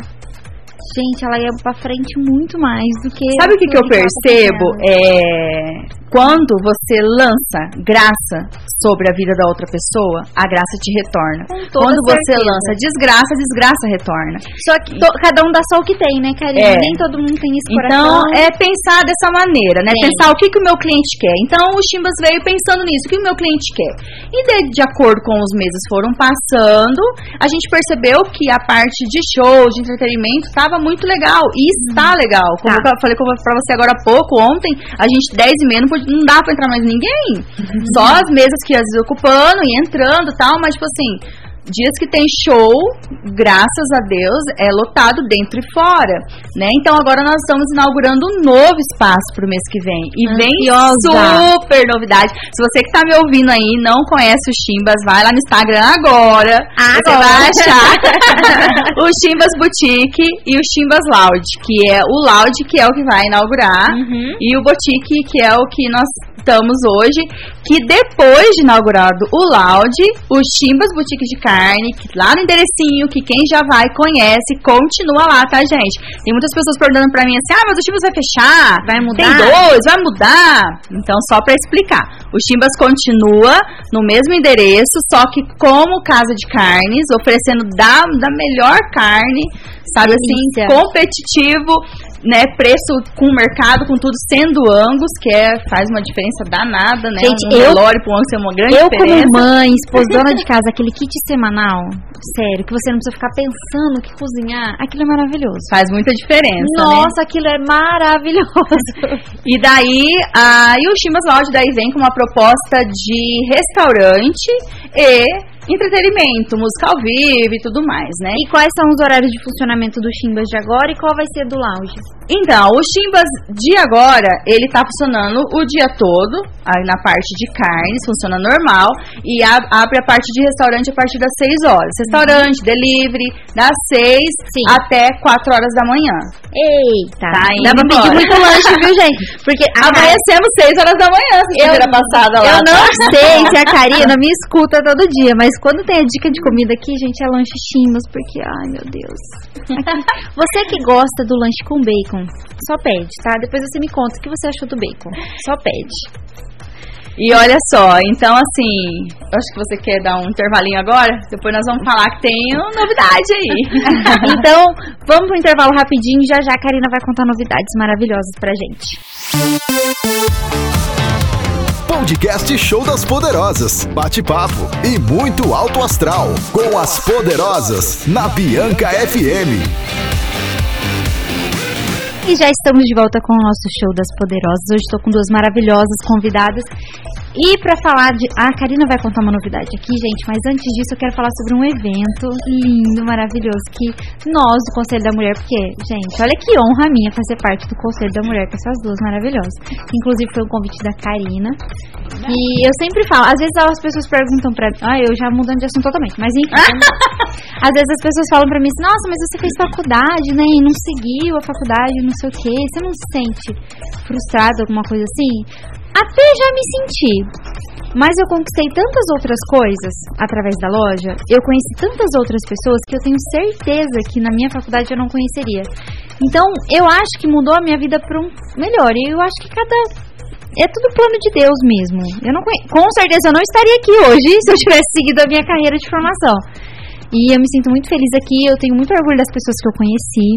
gente, ela ia pra frente muito mais do que. Sabe o que, que eu tá percebo? É quando você lança graça sobre a vida da outra pessoa, a graça te retorna. Quando você certeza. lança desgraça, a desgraça retorna. Só que to- cada um dá só o que tem, né, Karine? É. Nem todo mundo tem esse Então, coração. é pensar dessa maneira, né? Sim. Pensar o que, que o meu cliente quer. Então, o Chimbas veio pensando nisso, o que o meu cliente quer. E de, de acordo com os meses foram passando, a gente percebeu que a parte de show, de entretenimento, estava muito legal. E está legal. Como Tá. eu falei pra você agora há pouco, ontem, a gente 10 e não, podia- não dá pra entrar mais ninguém. Só as mesas que vezes ocupando e entrando e tal, mas tipo assim, dias que tem show, graças a Deus, é lotado dentro e fora, né? Então agora nós estamos inaugurando um novo espaço pro mês que vem. E vem Ansiosa. super novidade. Se você que tá me ouvindo aí não conhece o Chimbas, vai lá no Instagram agora. Você Agora. vai achar o Chimbas Boutique e o Chimbas Lounge, que é o Lounge que é o que vai inaugurar Uhum. e o Boutique que é o que nós estamos hoje, que depois de inaugurado o Lounge, o Chimbas Boutique de Carne, que lá no enderecinho, que quem já vai conhece, continua lá, tá, gente? Tem muitas pessoas perguntando pra mim assim, ah, mas o Chimbas vai fechar, Vai mudar? tem dois, vai mudar. Então, só pra explicar, o Chimbas continua no mesmo endereço, só que como casa de carnes, oferecendo da, da melhor carne, sabe Delícia. assim, competitivo, né, preço com o mercado, com tudo sendo Angus, que é, faz uma diferença danada, né? Gente, um eu- velório pro Angus é uma grande Eu, diferença. como mãe, esposa, dona de casa, aquele kit semanal, sério, que você não precisa ficar pensando que cozinhar, aquilo é maravilhoso. Faz muita diferença, né? Nossa, aquilo é maravilhoso. E daí, a, e o Chimbas Lounge daí vem com uma proposta de restaurante e entretenimento, música ao vivo e tudo mais, né? E quais são os horários de funcionamento do Chimbas de agora e qual vai ser do lounge? Então, o Chimbas de agora, ele tá funcionando o dia todo, aí na parte de carnes, funciona normal, e abre a parte de restaurante a partir das 6 horas. Restaurante, delivery, das 6 Sim. até 4 horas da manhã. Eita, Tá indo dá pra pedir muito lanche, viu, gente? Porque a Amanhecemos 6 horas da manhã, sexta-feira passada lá. eu não tá? sei se a Karina me escuta todo dia, mas quando tem a dica de comida aqui, gente, é lanche Chimbas, porque, ai meu Deus. Aqui- você que gosta do lanche com bacon, só pede, tá? Depois você me conta o que você achou do bacon. Só pede. E olha só, então assim, acho que você quer dar um intervalinho agora, depois nós vamos falar que tem uma novidade aí. Então, vamos pro intervalo rapidinho e já já a Karina vai contar novidades maravilhosas pra gente. Podcast Show das Poderosas. Bate-papo e muito alto astral. Com as Poderosas. Na Bianca FM. E já estamos de volta com o nosso show das poderosas. Hoje estou com duas maravilhosas convidadas. E para falar de. A Karina vai contar uma novidade aqui, gente, mas antes disso eu quero falar sobre um evento lindo, maravilhoso que nós do Conselho da Mulher, porque, gente, olha que honra minha fazer parte do Conselho da Mulher com essas duas maravilhosas. Inclusive foi um convite da Karina. E eu sempre falo, às vezes as pessoas perguntam pra mim, ah, eu já mudando de assunto totalmente, mas enfim. Às vezes as pessoas falam pra mim assim, nossa, mas você fez faculdade, né? E não seguiu a faculdade, não sei o quê. Você não se sente frustrado, alguma coisa assim? Até já me senti. Mas eu conquistei tantas outras coisas através da loja, eu conheci tantas outras pessoas que eu tenho certeza que na minha faculdade eu não conheceria. Então, eu acho que mudou a minha vida para um melhor. E eu acho que cada é tudo plano de Deus mesmo. Eu não conhe... Com certeza eu não estaria aqui hoje se eu tivesse seguido a minha carreira de formação. E eu me sinto muito feliz aqui, eu tenho muito orgulho das pessoas que eu conheci.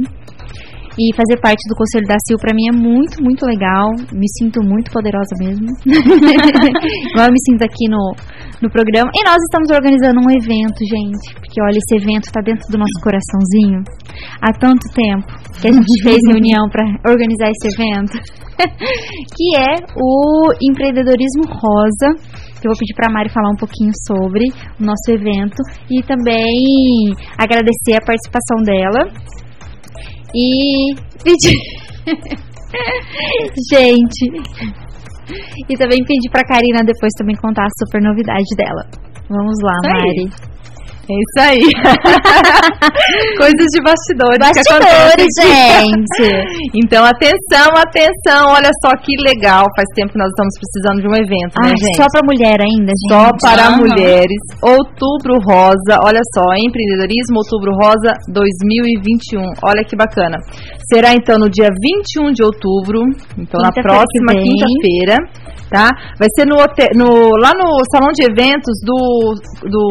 E fazer parte do Conselho da CIL pra mim é muito, muito legal. Me sinto muito poderosa mesmo. Igual eu me sinto aqui no, no programa. E nós estamos organizando um evento, gente. Porque olha, esse evento tá dentro do nosso coraçãozinho. Há tanto tempo que a gente fez reunião pra organizar esse evento. que é o empreendedorismo rosa. Que eu vou pedir pra Mari falar um pouquinho sobre o nosso evento. E também agradecer a participação dela. E pedir. Gente. E também pedir pra Karina depois também contar a super novidade dela. Vamos lá. Mari. É isso aí. Coisas de bastidores. Bastidores, gente. Então, atenção, atenção. Olha só que legal. Faz tempo que nós estamos precisando de um evento, né, Ai, gente? só pra mulher ainda, gente. Só para mulheres. Outubro Rosa, olha só, empreendedorismo Outubro Rosa 2021. Olha que bacana. Será então no dia 21 de outubro, então na Quinta-feira próxima quinta-feira, tá? Vai ser no, hotel, no lá no salão de eventos do do,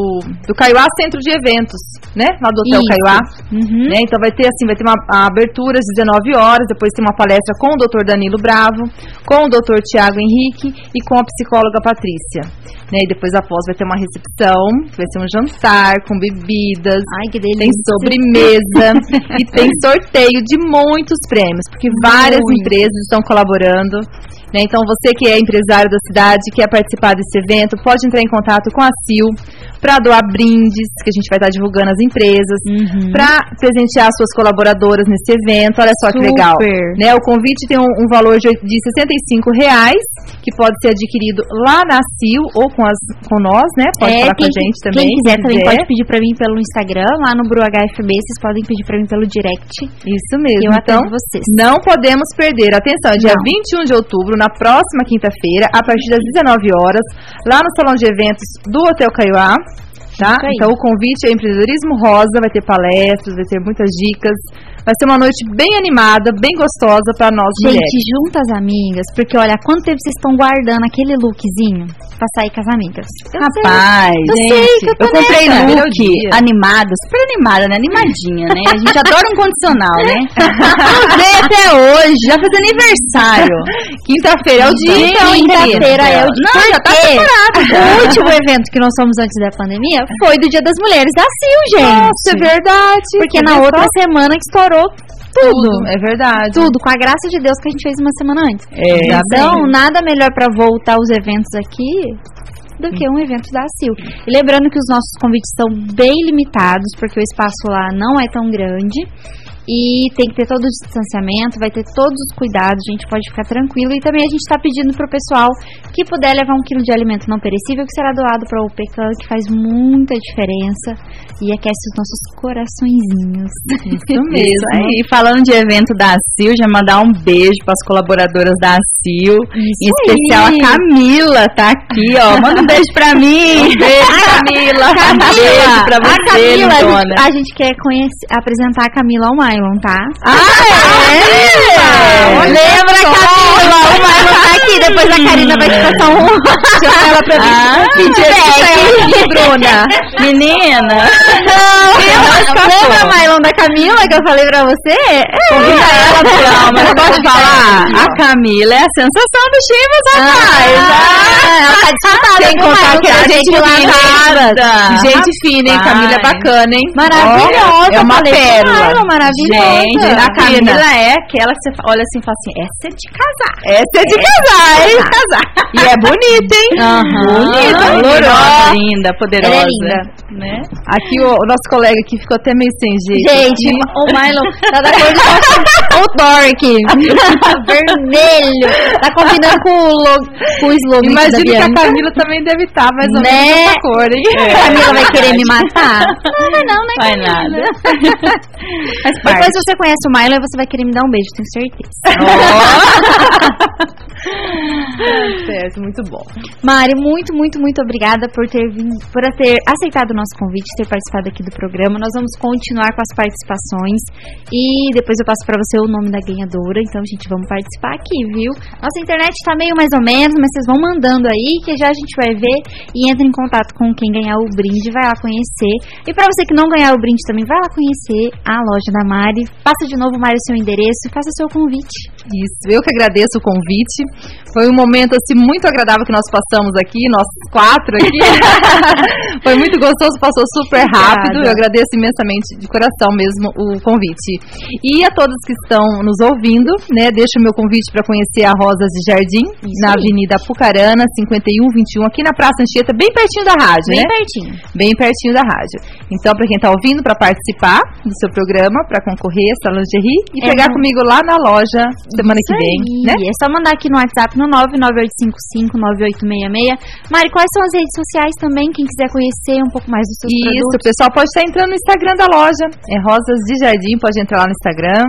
do Caiuá Centro de Eventos, né? Lá do Hotel Isso. Caiuá. Uhum. Né? Então vai ter assim, vai ter uma abertura às 19 horas, depois tem uma palestra com o Dr. Danilo Bravo, com o Dr. Tiago Henrique e com a psicóloga Patrícia. Né? E depois após vai ter uma recepção, vai ser um jantar com bebidas, Ai, que tem delícia. sobremesa e tem sorteio de muitos prêmios, porque várias Muito. empresas estão colaborando. Né? Então você que é empresário da cidade, quer participar desse evento, pode entrar em contato com a CIL para doar brindes, que a gente vai estar divulgando as empresas, Uhum. para presentear suas colaboradoras nesse evento. Olha só que Super. legal. Né? O convite tem um, um valor de, de 65 reais, que pode ser adquirido lá na CIL ou com, as, com nós, né? Pode É, falar com a gente também. Quem quiser se também pode pedir pra mim pelo Instagram, lá no BruHFB, vocês podem pedir pra mim pelo direct. Isso mesmo. Eu então, vocês. não podemos perder. Atenção, é dia Não. 21 de outubro, na próxima quinta-feira, a partir das 19 horas, lá no Salão de Eventos do Hotel Caiuá. Tá? Então o convite é empreendedorismo rosa, vai ter palestras, vai ter muitas dicas, Vai ser uma noite bem animada, bem gostosa para nós Gente, mulheres. junta as amigas, porque olha, há quanto tempo vocês estão guardando aquele lookzinho pra sair com as amigas? Eu sei. Rapaz, eu gente, sei que eu tô comprei nessa. look animada, super animada, né? Animadinha, né? A gente adora um condicional, né? Usei até hoje, já fez aniversário. Quinta-feira é o dia, Então, quinta-feira é o dia. Não, já tá separado. O último evento que nós fomos antes da pandemia foi do Dia das Mulheres da CIL, gente. Nossa, é verdade. Porque Você na outra semana que estourou tudo. É verdade. Tudo, com a graça de Deus que a gente fez uma semana antes. É, então, nada melhor para voltar os eventos aqui do que um evento da CIL. E lembrando que os nossos convites são bem limitados, porque o espaço lá não é tão grande. E tem que ter todo o distanciamento, vai ter todos os cuidados, a gente pode ficar tranquilo. E também a gente está pedindo pro pessoal que puder levar um quilo de alimento não perecível, que será doado para o PECAM, que faz muita diferença e aquece os nossos coraçõezinhos. Isso mesmo. E falando de evento da CIL, já mandar um beijo para as colaboradoras da CIL. Isso em especial aí. a Camila, tá aqui, ó. Manda um beijo pra mim. beijo, Camila. Camila, beijo pra a você, Camila, a gente, a gente quer conhecer, apresentar a Camila ao Mylon, tá? Ah, é? Lembra, Camila? O Mylon tá aqui, depois a Karina vai te passar um... Chama ela pra mim. Ah, feedback. Bruna. Menina. Lembra, Mylon, da Camila que eu falei pra você? Convida ela, não, mas eu posso falar? A Camila é a sensação do Chivas, rapaz. Ah, ela tá disputada Sem contar que a gente lá Gente fina, hein? Camila é bacana, hein? Maravilhosa, É uma pérola. Maravilhosa. Gente, a Camila é aquela que você olha assim e fala assim, essa é de casar. Essa é de casar, hein? E é bonita, hein? Aham. Bonita, Olorosa. linda, poderosa. Ela é linda. Né? Aqui o, o nosso colega aqui ficou até meio sem jeito. Gente, o Mylon tá da cor do o aqui. Vermelho. Tá combinando com o, logo, com o slogan Imagino que a. Camila também deve estar mais ou Né? menos dessa cor, hein? A Camila vai querer me matar? Não, vai não, né, Vai Camila? nada. Faz Depois você conhece o Mylon, você vai querer me dar um beijo, tenho certeza. certo, muito bom. Mari, muito, muito, muito obrigada por ter vindo, por ter aceitado o nosso convite, ter participado aqui do programa. Nós vamos continuar com as participações e depois eu passo para você o nome da ganhadora. Então, gente, vamos participar aqui, viu? Nossa internet tá meio mais ou menos, mas vocês vão mandando aí que já a gente vai ver e entra em contato com quem ganhar o brinde, vai lá conhecer. E para você que não ganhar o brinde também, vai lá conhecer a loja da Mari. Passa de novo, Mari, o seu endereço e faça seu convite. Isso, eu que agradeço o convite. Foi um momento assim muito agradável que nós passamos aqui, nós quatro aqui. Foi muito gostoso, passou super rápido. Eu agradeço imensamente de coração mesmo o convite. E a todos que estão nos ouvindo, né, deixo o meu convite para conhecer a Rosas de Jardim, na aí. Avenida Pucarana, 5121, aqui na Praça Anchieta, bem pertinho da rádio, Bem né? pertinho. bem pertinho da rádio. Então, para quem está ouvindo, para participar do seu programa, para concorrer essa lingerie e É, pegar comigo lá na loja semana que Isso vem, aí. né? É só mandar aqui no WhatsApp no 998559866. Mari, quais são as redes sociais também? Quem quiser conhecer um pouco mais dos seus Isso, o produtos. pessoal pode estar entrando no Instagram da loja. É Rosas de Jardim, pode entrar lá no Instagram.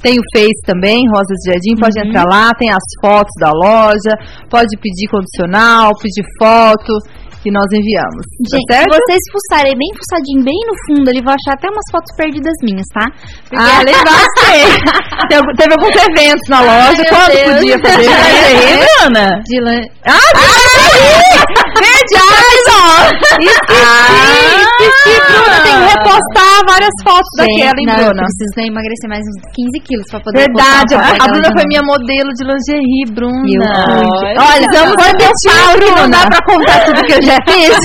Tem o Face também, Rosas de Jardim, pode Uhum. entrar lá, tem as fotos da loja, pode pedir condicional, pedir foto que nós enviamos. Gente, tá se vocês fuçarem bem fuçadinho, bem no fundo, ali vão achar até umas fotos perdidas minhas, tá? Ah, legal, sei. Teve, alguns eventos na loja, meu quando Deus. podia fazer? Aí, Bruna? De lan... Ah, verdade, ó. Esqueci, esqueci, Bruna. Tem que repostar várias fotos daquela, hein, Bruna? Eu preciso emagrecer mais uns 15 quilos pra poder Verdade, a, a Bruna foi minha modelo de lingerie, Bruna. Eu fui. Olha, quando eu falo, não dá pra contar tudo que eu já fiz.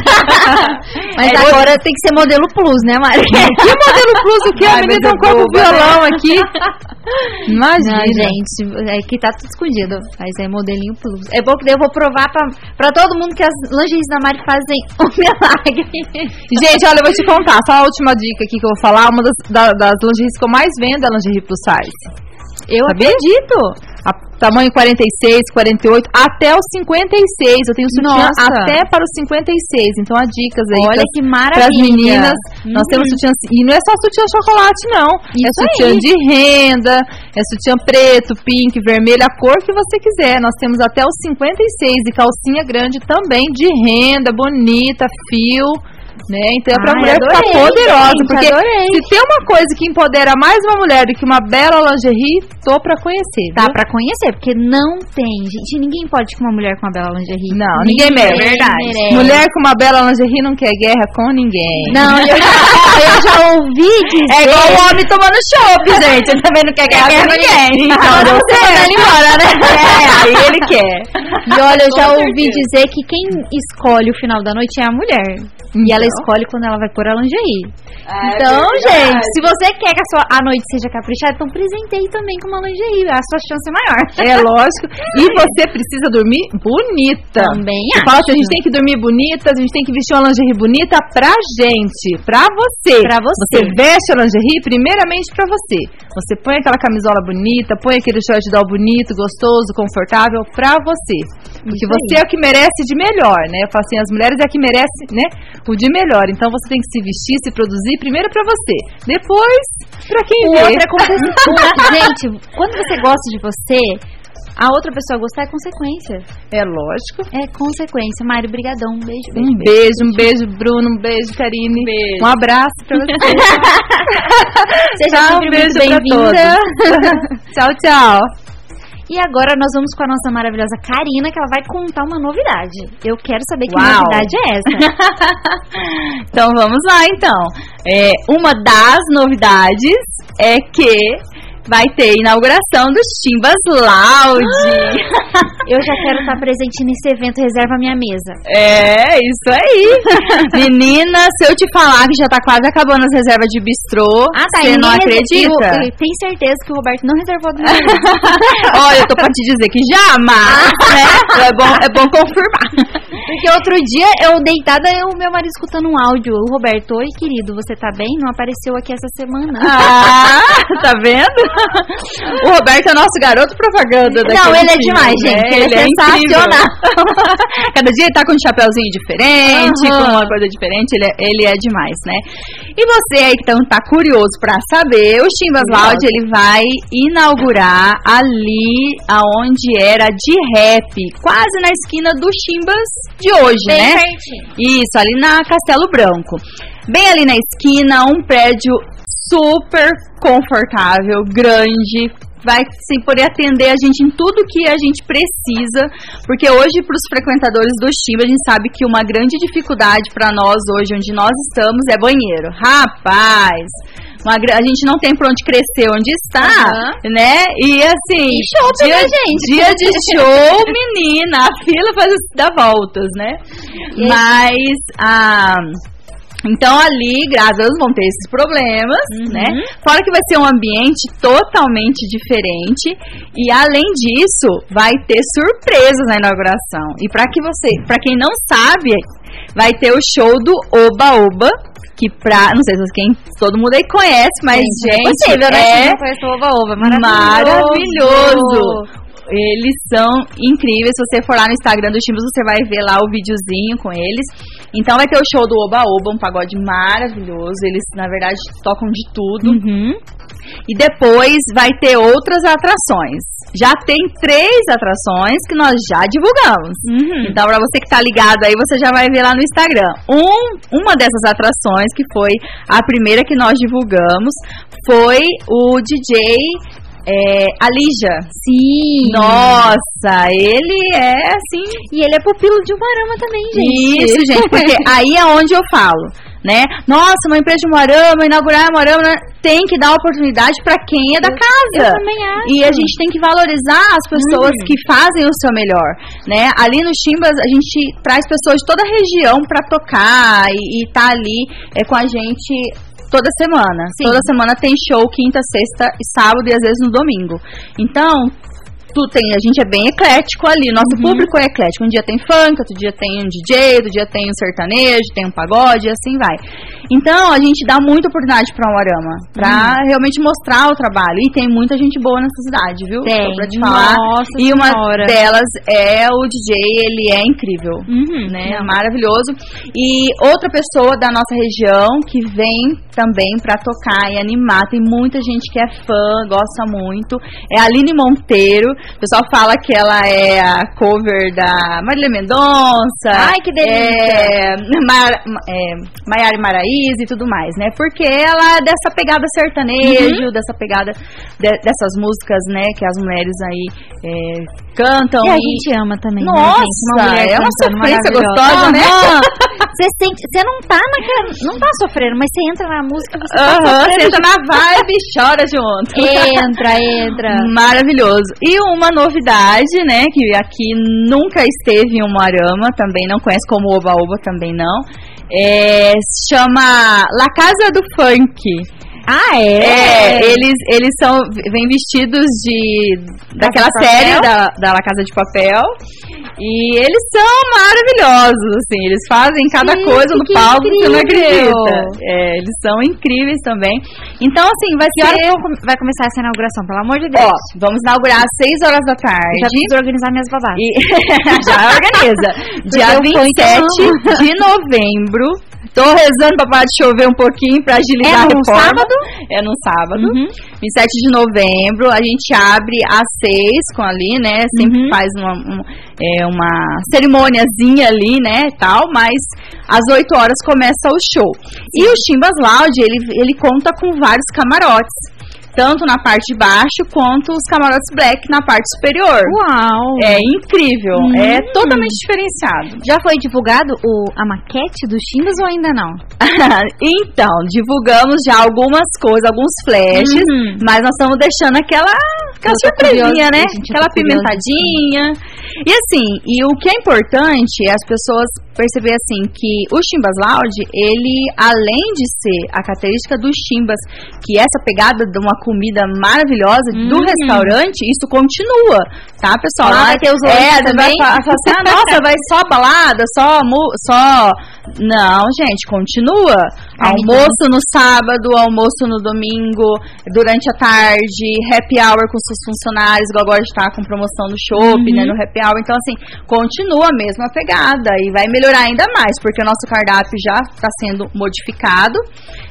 Mas É, agora tem que ser modelo plus, né, Mari? Que modelo plus o que? A menina um é corpo boba, violão aqui. Imagina. Não, gente, é que tá tudo escondido. Mas é modelinho plus. É bom que daí eu vou provar pra, pra todo mundo que as lingeries da Mari fazem um milagre. Gente, olha, eu vou te contar, só a última dica aqui que eu vou falar. Uma das, da- das lingeries que eu mais vendo é a lingerie plus size. Eu Sabia? acredito. A, tamanho 46, 48, até os 56. Eu tenho sutiã Nossa. até para os 56. Então, há dicas aí Olha pras- que para maravilha. as meninas. Nós Uhum. temos sutiã. E não é só sutiã chocolate, não. é Isso sutiã aí. de renda, é sutiã preto, pink, vermelho, a cor que você quiser. Nós temos até os 56 e calcinha grande também de renda, bonita, fio. Né? Então é pra Ai, mulher adorei, ficar poderosa. gente, porque adorei. se tem uma coisa que empodera mais uma mulher do que uma bela lingerie, tô pra conhecer. Dá viu? pra conhecer, porque não tem, gente. Ninguém pode com uma mulher com uma bela lingerie. Não, ninguém merece. Verdade. Mulher com uma bela lingerie não quer guerra com ninguém. Não, eu, eu já ouvi dizer. É igual o homem tomando chopp, gente. Ele também não quer guerra com ninguém. Então, deu você manda ele embora, né? É, aí ele quer. E olha, eu já ouvi dizer que quem escolhe o final da noite é a mulher. E ela escolhe quando ela vai pôr a lingerie. então, gente, se você quer que a sua a noite seja caprichada, então presenteie também com uma lingerie. A sua chance é maior. É lógico. E você precisa dormir bonita. Também acho. que a gente tem que dormir bonita, a gente tem que vestir uma lingerie bonita pra gente, pra você. Pra você. Você veste a lingerie primeiramente pra você. Você põe aquela camisola bonita, põe aquele short doll bonito, gostoso, confortável pra você. Porque Isso você aí. é o que merece de melhor, né? Eu falo assim, as mulheres é que merece, né? O de melhor. Então você tem que se vestir, se produzir primeiro pra você. Depois pra quem O vê. outro é consequência. Gente, quando você gosta de você, a outra pessoa gostar é consequência. É lógico. É consequência. Mário, brigadão. Um beijo, beijo, Um beijo. beijo, um beijo, Bruno, um beijo, Karine. Beijo. Um abraço pra você. Seja Tchau, sempre um beijo muito pra bem-vinda. tchau, tchau. E agora nós vamos com a nossa maravilhosa Karina, que ela vai contar uma novidade. Eu quero saber que Uau. novidade é essa. Então vamos lá então. É, uma das novidades é que vai ter inauguração do Chimbas Lounge. Eu já quero estar presente nesse evento, reserva a minha mesa. É, isso aí. Menina, se eu te falar que já tá quase acabando as reservas de bistrô, Ah, tá. você não acredita? Eu tenho certeza que o Roberto não reservou a minha mesa. Olha, eu tô pra te dizer que já, mas, né? É bom, é bom confirmar. Porque outro dia, eu deitada, eu, meu marido escutando um áudio. O Roberto, oi querido, você tá bem? Não apareceu aqui essa semana. Ah, tá vendo? O Roberto é nosso garoto propaganda daqui Não, ele é demais, né? gente. Ele, é incrível. sensacional. Cada dia ele tá com um chapéuzinho diferente, Aham. com uma coisa diferente, ele é, ele é demais, né? E você aí que então, tá curioso pra saber, o Chimbas Lounge, ele vai inaugurar ali aonde era de rap, quase na esquina do Chimbas de hoje, Bem né? pertinho. Isso, ali na Castelo Branco. Bem ali na esquina, um prédio super confortável, grande. Vai sim poder atender a gente em tudo que a gente precisa, porque hoje para os frequentadores do Chimba a gente sabe que uma grande dificuldade para nós hoje onde nós estamos é banheiro. Rapaz, uma a gente não tem por onde crescer onde está, né? E assim, E show dia, gente. dia de show, menina, a fila faz dar voltas, né? Mas a então ali, graças a Deus, vão ter esses problemas, né? Fora que vai ser um ambiente totalmente diferente e além disso, vai ter surpresas na inauguração. E para que você, para quem não sabe, vai ter o show do Oba Oba, que pra, não sei se quem todo mundo aí conhece, mas gente, é possível, né? é Quem não conhece o Ova Ova, maravilhoso. Eles são incríveis. Se você for lá no Instagram do Chimbos, você vai ver lá o videozinho com eles. Então vai ter o show do Oba Oba, um pagode maravilhoso. Eles, na verdade, tocam de tudo. Uhum. E depois vai ter outras atrações. Já tem três atrações que nós já divulgamos. Uhum. Então, pra você que tá ligado aí, você já vai ver lá no Instagram. Um, uma dessas atrações, que foi a primeira que nós divulgamos, foi o DJ é, Alija. Sim. Nossa, ele é assim. E ele é pupilo de Umarama também, gente. Isso, gente, porque aí é onde eu falo, né? Nossa, uma empresa de Moarama, inaugurar Moarama, né? tem que dar oportunidade para quem é da casa. Eu também acho. E a gente tem que valorizar as pessoas Uhum. que fazem o seu melhor, né? Ali no Chimbas a gente traz pessoas de toda a região para tocar e, e tá ali é, com a gente toda semana. Sim. Toda semana tem show quinta, sexta e sábado e às vezes no domingo. Então, tu tem, a gente é bem eclético ali, nosso Uhum. público é eclético. Um dia tem funk, outro dia tem um DJ, outro dia tem um sertanejo, tem um pagode, e assim vai. Então, a gente dá muita oportunidade pra um arama, pra realmente mostrar o trabalho. E tem muita gente boa nessa cidade, viu? Tem. Só pra te falar. Nossa e uma Senhora. delas é o DJ, ele é incrível. Uhum, Né, maravilhoso. E outra pessoa da nossa região que vem também pra tocar e animar, tem muita gente que é fã, gosta muito, é a Aline Monteiro. O pessoal fala que ela é a cover da Marília Mendonça. Ai, que delícia. É, Mar- é, Maiara Maraíza e tudo mais, né? Porque ela é dessa pegada Uhum. sertanejo, dessa pegada de- dessas músicas, né, que as mulheres aí é, cantam. E a e- gente ama também, né, Nossa, gente? Uma mulher é uma maravilhosa. gostosa, né? Você sente, você não tá naquela, não tá sofrendo, mas você entra na música, você tá Aham, você sofrendo. entra na vibe e chora junto. Entra, entra. Maravilhoso. E uma novidade, né, que aqui nunca esteve em Umuarama, também não conhece como Oba Oba, também não. É, chama La Casa do Funk. Ah, É, eles, eles são, vêm vestidos de daquela de série da, da La Casa de Papel. E eles são maravilhosos, assim, eles fazem cada Gente, coisa no palco que você não acredita. É, eles são incríveis também. Então, assim, vai Que hora ser. que eu- vai começar essa inauguração, pelo amor de Deus? Ó, vamos inaugurar às 6 horas da Eu já tarde. preciso organizar minhas babadas. E já organiza. Dia eu fui, 27 de novembro. Tô rezando pra parar de chover um pouquinho pra agilizar É a reforma. sábado? É no sábado. Uhum. 27 de novembro. A gente abre às 6 com ali, né? Sempre Uhum. faz uma, um- é, uma cerimôniazinha ali, né? Tal, mas às 8 horas começa o show. E o Chimbas Lounge, ele, ele conta com vários camarotes. Tanto na parte de baixo quanto os camarotes black na parte superior. Uau! É incrível, Hum. é totalmente diferenciado. Já foi divulgado o, a maquete dos Chimbas ou ainda não? então, divulgamos já algumas coisas, alguns flashes, Uhum. mas nós estamos deixando aquela, aquela surpresinha, curiosa, né? tô Aquela pimentadinha. E assim, e o que é importante é as pessoas perceber assim que o Chimbas Lounge, ele além de ser a característica dos Chimbas, que é essa pegada de uma comida maravilhosa do Uhum. restaurante, isso continua, tá, pessoal? Lá vai ter os é, também? vai falar fala assim, ah, nossa, vai só balada, só só não, gente, continua. Ai, Almoço no sábado, almoço no domingo, durante a tarde, happy hour com seus funcionários, igual agora está com promoção no shopping, Uhum. né, no happy hour. Então, assim, continua a mesma pegada e vai melhorar ainda mais, porque o nosso cardápio já está sendo modificado,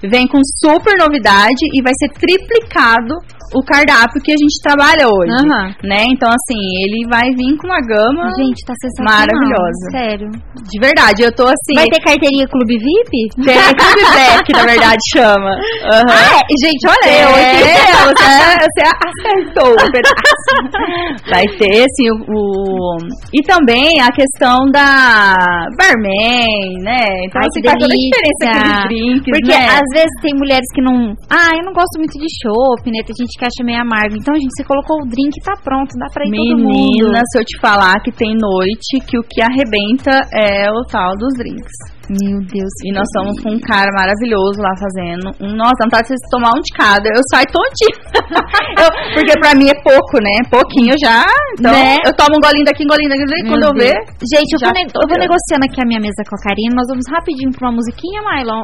vem com super novidade e vai ser triplicado errado o cardápio que a gente trabalha hoje, Aham. né? Então, assim, ele vai vir com uma gama Gente, tá. Maravilhosa. Sério. de verdade. Eu tô assim. Vai ter carteirinha Clube VIP? Tem Clube Black, na verdade, chama. Aham. Ah, é? gente, olha É, eu aqui. você, você acertou o pedaço. Vai ter, sim, o, o- E também a questão da barman, né? Então, Ai, assim, faz toda a diferença aqueles drinks, Porque né? às vezes tem mulheres que não. Ah, eu não gosto muito de chopp, né? Tem gente que acha meio amargo. Então, gente, você colocou o drink tá pronto, dá pra ir todo mundo. Menina, se eu te falar que tem noite que o que arrebenta é o tal dos drinks. Meu Deus. E nós estamos com um cara maravilhoso lá fazendo. Um, nossa, dá vontade de tomar um de cada. Eu saio tontinho. Eu- porque pra mim é pouco, né? Pouquinho já. Então, Né? eu tomo um golinho daqui, um golinho daqui. Meu Quando eu ver, Gente, eu vou, eu vou negociando aqui a minha mesa com a Karina. Nós vamos rapidinho pra uma musiquinha, Mylon.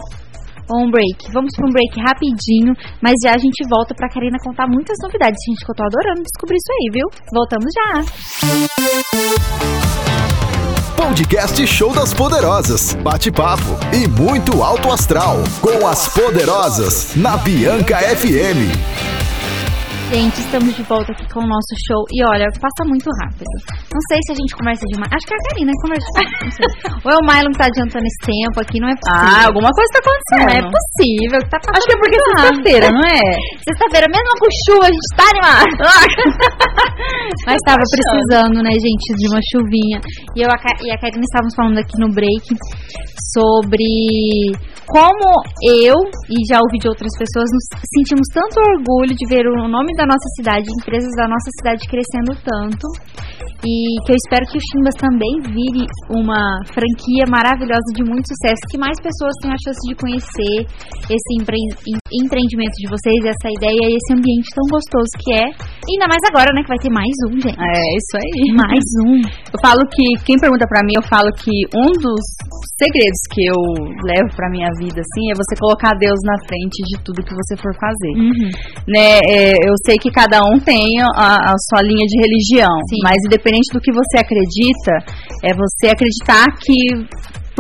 Um break. Vamos pra um break rapidinho, mas já a gente volta pra Karina contar muitas novidades, gente, que eu tô adorando descobrir isso aí, viu? Voltamos já. Podcast Show das Poderosas. Bate-papo e muito alto astral. Com as Poderosas. Na Bianca FM. Gente, estamos de volta aqui com o nosso show. E olha, passa muito rápido. Não sei se a gente conversa demais. Acho que é a Karina que conversa demais. Não. Ou é o Mylon que tá adiantando esse tempo aqui, não é possível. ah, alguma coisa tá não acontecendo. é possível. Tá passando Acho que é porque é sexta-feira, não é? Sexta-feira, mesmo com chuva, a gente tá animado. Mas tava precisando, né, gente, de uma chuvinha. E eu a e a Karina estávamos falando aqui no break sobre como eu, e já ouvi de outras pessoas, nos sentimos tanto orgulho de ver o nome da nossa cidade, empresas da nossa cidade crescendo tanto. E que eu espero que o Chimbas também vire uma franquia maravilhosa de muito sucesso, que mais pessoas tenham a chance de conhecer esse empre em- empreendimento de vocês, essa ideia e esse ambiente tão gostoso que é. Ainda mais agora, né, que vai ter mais um, gente. É, isso aí. Mais um. Eu falo que, quem pergunta pra mim, eu falo que um dos segredos que eu levo pra minha vida, assim, é você colocar Deus na frente de tudo que você for fazer. Uhum. né, é, eu sei que cada um tem a, a sua linha de religião, Sim. mas independente do que você acredita, é você acreditar que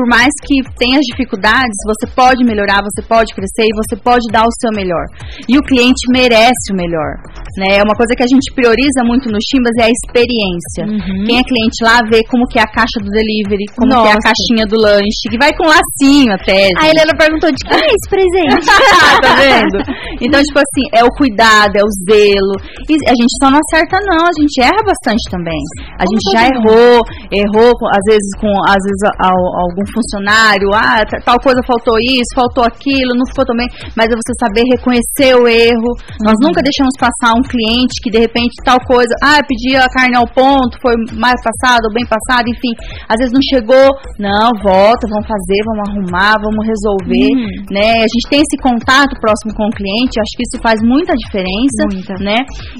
por mais que tenha dificuldades, você pode melhorar, você pode crescer e você pode dar o seu melhor. E o cliente merece o melhor. Né? É uma coisa que a gente prioriza muito no Chimbas é a experiência. Uhum. Quem é cliente lá vê como que é a caixa do delivery, como que é a Nossa. caixinha do lanche, que vai com lacinho até. A Helena perguntou de quem é esse presente? tá vendo? Então, tipo assim, é o cuidado, é o zelo. E a gente só não acerta, não. A gente erra bastante também. A gente já errou, errou, com- às vezes, com às vezes, ao- algum funcionário. Ah, tal coisa faltou isso, faltou aquilo, não ficou também. Mas é você saber reconhecer o erro. Nós nunca deixamos passar um cliente que, de repente, tal coisa. Ah, pedi a carne ao ponto, foi mais passado ou bem passado, enfim. Às vezes não chegou. Não, volta, vamos fazer, vamos arrumar, vamos resolver Uhum. né? A gente tem esse contato próximo com o cliente, acho que isso faz muita diferença, Muita. né?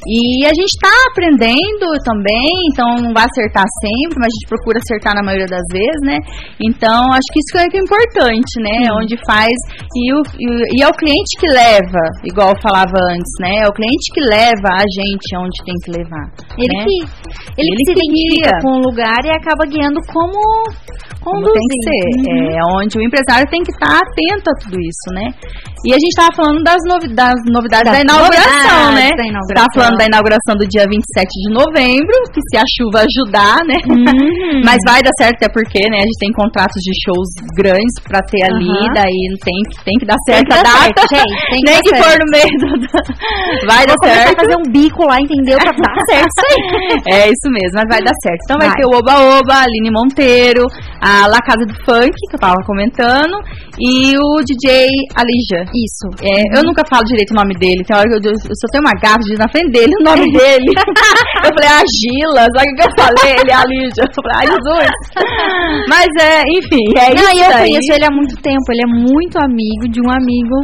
E a gente está aprendendo também, então não vai acertar sempre, mas a gente procura acertar na maioria das vezes, né? Então acho que isso é que é importante, né? Onde faz e, o, e, e é o cliente que leva, igual eu falava antes, né? É o cliente que leva a gente aonde tem que levar. Ele né? que ele, Ele que se identifica com o lugar e acaba guiando como Como conduzir. tem que ser. Uhum. É onde o empresário tem que estar atento a tudo isso, né? E a gente estava falando das, novi- das novidades Das da inauguração, novidades né? da inauguração. Tava falando da inauguração do dia 27 de novembro, que se a chuva ajudar, né? Uhum. Mas vai dar certo, até porque, né? A gente tem contratos de shows grandes pra ter ali, Aham. daí tem, que- tem que dar Tem certo que a dar data. certo, gente, tem que Nem que for no meio do... Vai dar Vou certo. A fazer um bico lá, entendeu? Pra dar certo isso aí. É isso mesmo, mas vai dar certo. Então vai, Vai. ter o Oba Oba, a Aline Monteiro, a La Casa do Funk, que eu tava comentando, e o DJ Alija. Isso. É, Eu nunca falo direito o nome dele, tem hora que eu, eu só tenho uma gafa de na frente dele, o nome dele. eu falei, ah, Gila, sabe o que eu falei? Ele é Alija. Eu falei, ai, Jesus. Mas é, enfim, é Não, isso e eu aí. conheço ele há muito tempo. Ele é muito amigo de um amigo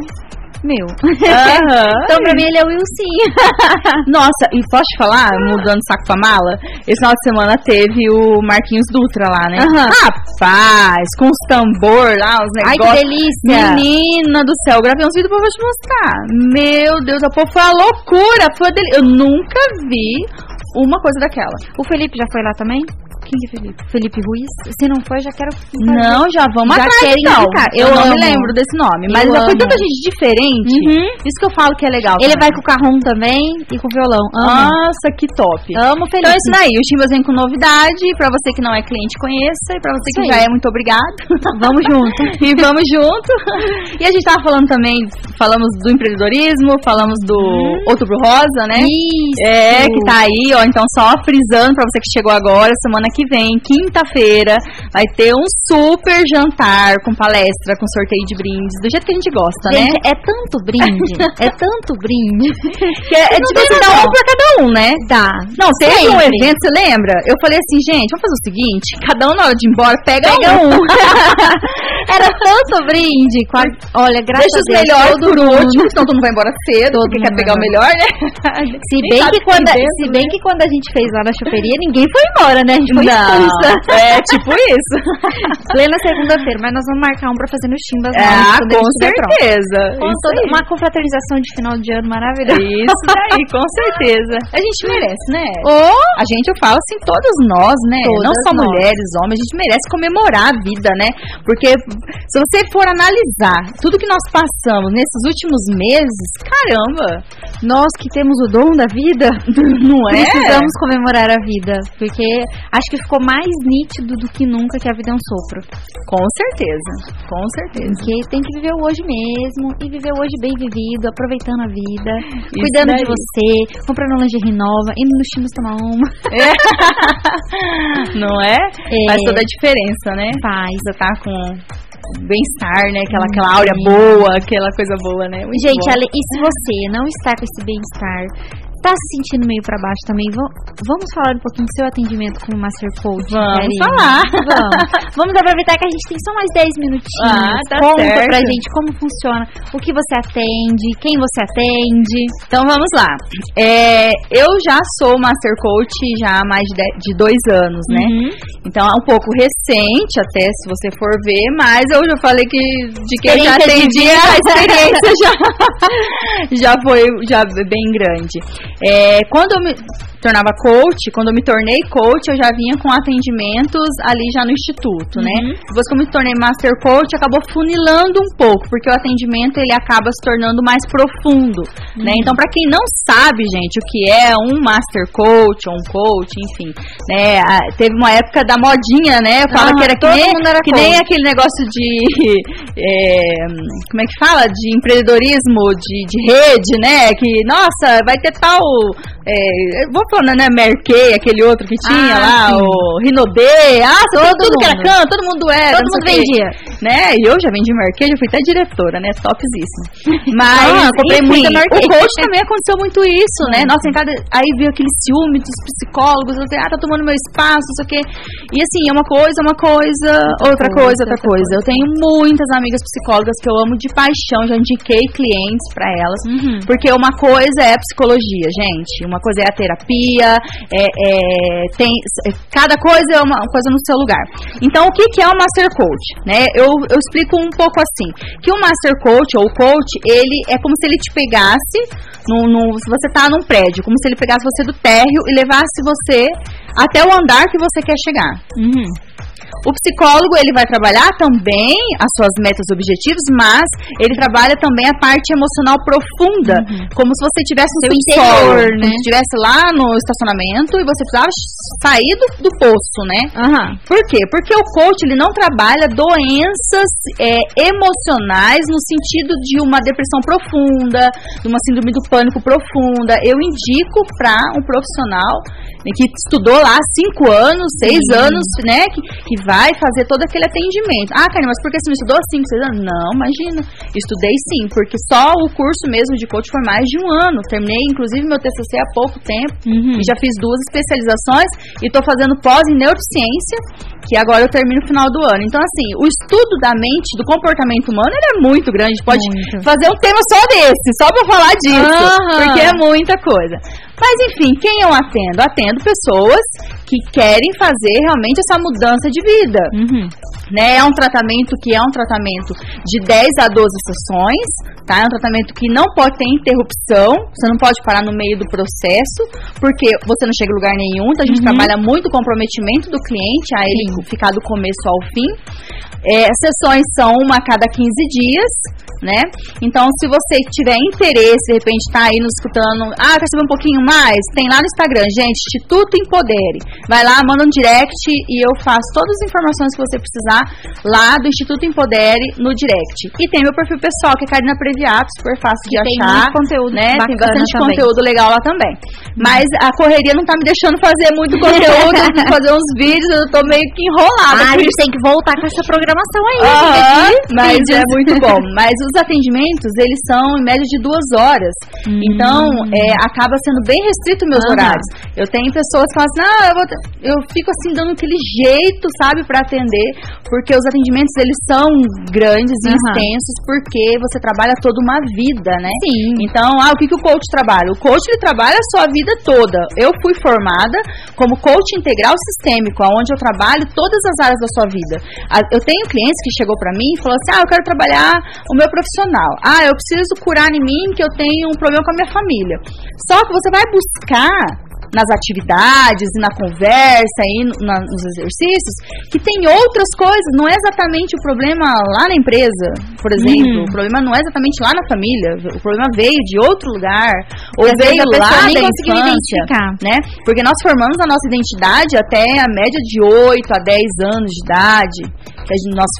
meu. Aham. Então, pra mim, ele é o Wilson. Nossa, e posso te falar, mudando saco pra mala? Esse final de semana teve o Marquinhos Dutra lá, né? Aham. Rapaz, com os tambor lá, os Ai, que negócios. delícia. Menina do céu, eu gravei uns vídeos pra eu te mostrar. Meu Deus, a povo foi uma loucura. Foi dele. Eu nunca vi uma coisa daquela. O Felipe já foi lá também? Quem que é Felipe? Felipe Ruiz? Se não foi, já quero. Não, já vamos Já atrás, quero então. indicar. Eu, Eu não me lembro desse nome, mas Eu já foi tanta gente diferente. Uhum. Isso que eu falo que é legal. Ele vai com o carrom também e com o violão. Amo. Nossa, que top. Amo o Felipe. Então é isso daí, o Chimbas vem com novidade, pra você que não é cliente conheça, e pra você que já é, muito obrigado. Vamos junto. e vamos junto. E a gente tava falando também, falamos do empreendedorismo, falamos do Outubro Rosa, né? Isso. É, que tá aí, ó. Então, só frisando pra você que chegou agora, semana que vem, quinta-feira, vai ter um super jantar com palestra, com sorteio de brindes, do jeito que a gente gosta, né? Gente, é tanto brinde. é tanto brinde. Que é, é não tipo assim, dá um pra cada um, né? Dá. Não, teve um Sempre. evento, você lembra? Eu falei assim, gente, vamos fazer o seguinte, cada um na hora de ir embora, pega, Pega um. um. Era tanto brinde. Olha, graças Deixa os a Deus. melhores por último, senão todo mundo vai embora cedo, Todo porque quer pegar o melhor, né? Se bem, que que quando, se bem que quando a gente fez lá na choperia, ninguém foi embora, né? A gente foi expulsa. é tipo isso. Plena segunda-feira, mas nós vamos marcar um pra fazer no Chimbas Ah, ele com certeza. Com toda- uma confraternização de final de ano maravilhosa. Isso daí, com certeza. A gente merece, né? Oh! A gente, eu falo assim, todos nós, né? Todas Não só nós. mulheres, homens, a gente merece comemorar a vida, né? Porque se você for analisar tudo que nós passamos nesses últimos meses, caramba, Nós que temos o dom da vida, não é? precisamos comemorar a vida. Porque acho que ficou mais nítido do que nunca que a vida é um sopro. Com certeza, com certeza. Porque tem que viver o hoje mesmo e viver o hoje bem vivido, aproveitando a vida, Isso cuidando de daí. você, comprando lingerie nova, indo no Chimbas tomar uma. Não é? É. Faz toda a diferença, né? Faz. Você tá com bem-estar, né? Aquela, aquela áurea boa, aquela coisa boa, né? Muito Gente, bom. E se você não está com esse bem-estar, tá se sentindo meio pra baixo também, va- vamos falar um pouquinho do seu atendimento como Master Coach? Vamos Karine? falar. Vamos. Vamos aproveitar que a gente tem só mais 10 minutinhos. Ah, tá Conta certo. pra gente como funciona, o que você atende, quem você atende. Então vamos lá. É, eu já sou Master Coach já há mais de, de- de dois anos, né? Uhum. Então é um pouco recente até, se você for ver, mas eu já falei que de quem já atendia, a experiência já, já foi já bem grande. É, quando eu me tornava coach, quando eu me tornei coach, eu já vinha com atendimentos ali já no instituto, né? Depois que eu me tornei master coach, acabou funilando um pouco, porque o atendimento ele acaba se tornando mais profundo, né? Então, para quem não sabe, gente, o que é um master coach ou um coach, enfim, né? a- Teve uma época da modinha, né? Eu falo Aham, que era que, nem, era que nem aquele negócio de é, como é que fala? De empreendedorismo de, de rede, né? Que, nossa, vai ter tal. É, eu vou falando, né? Merkei, aquele outro que tinha Ah, lá, sim. o Rinodê. Ah, todo tudo que era mundo. canto, todo mundo era. Todo não mundo vendia. Né? E eu já vendi Merkei, já fui até diretora, né? Topzíssimo. Mas, Ah, comprei enfim, muita Merkei. o coach também aconteceu muito isso, né? Nossa, em cada. Aí veio aquele ciúme dos psicólogos, assim, ah, tá tomando meu espaço, não sei o quê. E assim, é uma coisa, uma coisa, outra coisa, coisa, outra outra coisa. Eu tenho muitas amigas psicólogas que eu amo de paixão, já indiquei clientes pra elas. Uhum. Porque uma coisa é psicologia, gente. Uma coisa é a terapia, é, é- tem é, cada coisa é uma coisa no seu lugar. Então, o que, que é o Master Coach? Né? Eu, eu explico um pouco assim, que o Master Coach ou Coach, ele é como se ele te pegasse, no, no- se você tá num prédio, como se ele pegasse você do térreo e levasse você até o andar que você quer chegar. Uhum. O psicólogo ele vai trabalhar também as suas metas e objetivos, mas ele trabalha também a parte emocional profunda, como se você tivesse no Seu seu interior, solo, né? estivesse lá no estacionamento e você precisava sair do, do poço, né? Aham. Por quê? Porque o coach ele não trabalha doenças é, emocionais no sentido de uma depressão profunda, de uma síndrome do pânico profunda. Eu indico para um profissional que estudou lá cinco anos, seis anos, né, que, que vai fazer todo aquele atendimento. Ah, Karine, mas por que você não estudou cinco, seis anos? Não, imagina. Estudei sim, porque só o curso mesmo de coach foi mais de um ano. Terminei, inclusive, meu TCC há pouco tempo. Uhum. E já fiz duas especializações e estou fazendo pós em neurociência, que agora eu termino no final do ano. Então, assim, o estudo da mente, do comportamento humano, ele é muito grande. Pode Muito. fazer um tema só desse, só pra falar disso. Aham. Porque é muita coisa. Mas, enfim, quem eu atendo? Atendo pessoas que querem fazer realmente essa mudança de vida Uhum. né? É um tratamento que é um tratamento de 10 a 12 sessões, tá? É um tratamento que não pode ter interrupção, você não pode parar no meio do processo, porque você não chega em lugar nenhum, então a gente trabalha muito o comprometimento do cliente, a ele ficar do começo ao fim. É, as sessões são uma a cada 15 dias, né? Então, se você tiver interesse, de repente tá aí nos escutando, ah, quer saber um pouquinho mais? Tem lá no Instagram, gente, Instituto Empodere. Vai lá, manda um direct e eu faço todas as informações que você precisar lá do Instituto Empodere no direct. E tem meu perfil pessoal, que é Karina Previato, super fácil de Tem achar. muito conteúdo né? Tem bastante também. conteúdo legal lá também. Mas a correria não tá me deixando fazer muito conteúdo, fazer uns vídeos, eu tô meio que enrolada. Ah, a gente tem que voltar com essa programação aí. Aham, gente, de mas vídeos. é muito bom. Mas os atendimentos, eles são em média de duas horas. Então, é, acaba sendo bem restrito meus Hum. Aham. horários. Eu tenho pessoas que falam assim, não, eu, eu fico assim dando aquele jeito, sabe, para atender, porque os atendimentos, eles são grandes e Aham. extensos, porque você trabalha toda uma vida, né? Sim. Então, ah, o que, que o coach trabalha? O coach ele trabalha a sua vida toda. Eu fui formada como coach integral sistêmico, onde eu trabalho todas as áreas da sua vida. Ah, Eu tenho clientes que chegou para mim e falou assim: "Ah, eu quero trabalhar o meu profissional. Ah, eu preciso curar em mim que eu tenho um problema com a minha família". Só que você vai buscar nas atividades e na conversa e na- nos exercícios que tem outras coisas, não é exatamente o problema lá na empresa, por exemplo, Uhum. o problema não é exatamente lá na família, o problema veio de outro lugar, ou às veio lá nem da infância, né? Porque nós formamos a nossa identidade até a média de 8 a 10 anos de idade. Nós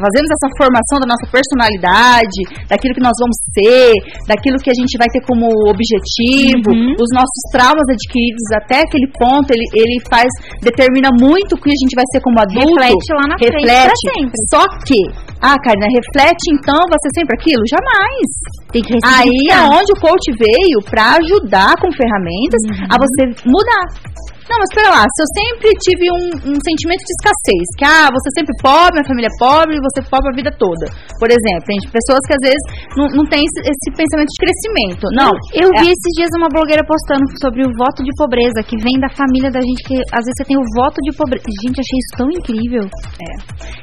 fazemos essa formação da nossa personalidade, daquilo que nós vamos ser, daquilo que a gente vai ter como objetivo, Uhum. os nossos traumas adquiridos até aquele ponto, ele, ele faz, determina muito o que a gente vai ser como adulto. Reflete lá na frente pra Reflete. Só que, ah, Karina, reflete então, ser sempre aquilo? Jamais. Tem que Aí é onde o coach veio para ajudar com ferramentas Uhum. a você mudar. Não, mas espera lá, se eu sempre tive um, um sentimento de escassez, que ah, você sempre pobre, minha família é pobre, você é pobre a vida toda. Por exemplo, tem pessoas que às vezes não, não tem esse, esse pensamento de crescimento. Não, Eu É. vi esses dias uma blogueira postando sobre o voto de pobreza, que vem da família da gente, que às vezes você tem o voto de pobreza. Gente, achei isso tão incrível.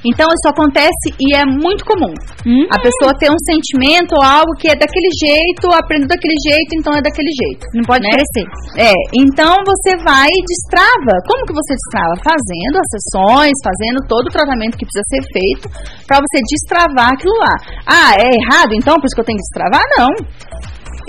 Então isso acontece e é muito comum. Hum? A pessoa ter um sentimento ou algo que é daquele jeito, aprendeu daquele jeito, então é daquele jeito. Não pode né? crescer. É, então você vai e destrava. Como que você destrava? Fazendo as sessões, fazendo todo o tratamento que precisa ser feito para você destravar aquilo lá. Ah, é errado então, por isso que eu tenho que destravar? Não.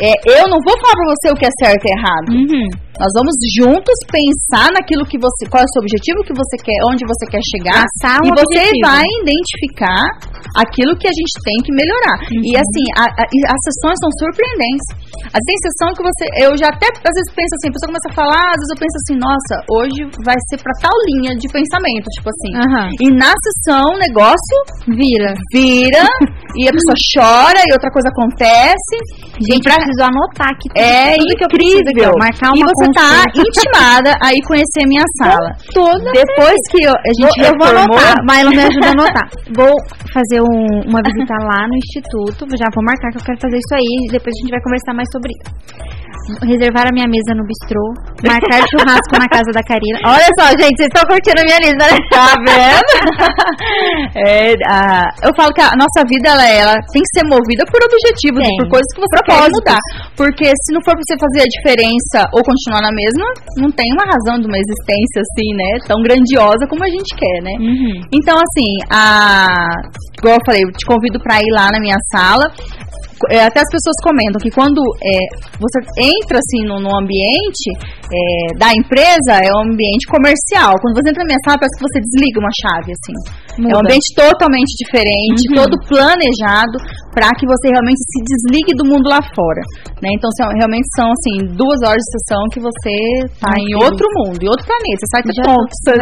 É, eu não vou falar pra você o que é certo e errado. Uhum. Nós vamos juntos pensar naquilo que você, qual é o seu objetivo que você quer, onde você quer chegar, um e você objetivo. vai identificar aquilo que a gente tem que melhorar. E assim, a- a- e as sessões são surpreendentes. Às vezes tem sessão que você, eu já até às vezes penso assim, a pessoa começa a falar, às vezes eu penso assim, nossa, hoje vai ser pra tal linha de pensamento, tipo assim. Aham. E na sessão o negócio Vira. vira e a pessoa chora e outra coisa acontece. Gente, preciso anotar tudo, É tudo que eu preciso incrível. marcar e uma você tá consulta. intimada a ir conhecer a minha sala. toda Depois que eu- a gente Vou- eu vou anotar, Mailo me ajuda a anotar. Vou fazer um- uma visita lá no instituto, já vou marcar que eu quero fazer isso aí, depois a gente vai conversar mais sobre isso. Reservar a minha mesa no bistrô, marcar churrasco na casa da Karina. Olha só, gente, vocês estão curtindo a minha lista, né? Tá vendo? É, a- eu falo que a nossa vida ela, ela tem que ser movida por objetivos, por coisas que você quer mudar. Porque se não for pra você fazer a diferença ou continuar na mesma, não tem uma razão de uma existência assim, né? Tão grandiosa como a gente quer, né? Uhum. Então, assim, a... igual eu falei, eu te convido para ir lá na minha sala. É, até as pessoas comentam que quando é, você entra assim no, no ambiente é, da empresa, é um ambiente comercial. Quando você entra na minha sala, parece que você desliga uma chave, assim. É um Muda. ambiente totalmente diferente, Uhum. todo planejado para que você realmente se desligue do mundo lá fora. Né? Então, são, realmente são assim, duas horas de sessão que você tá Meu em outro mundo, em outro planeta. Você sai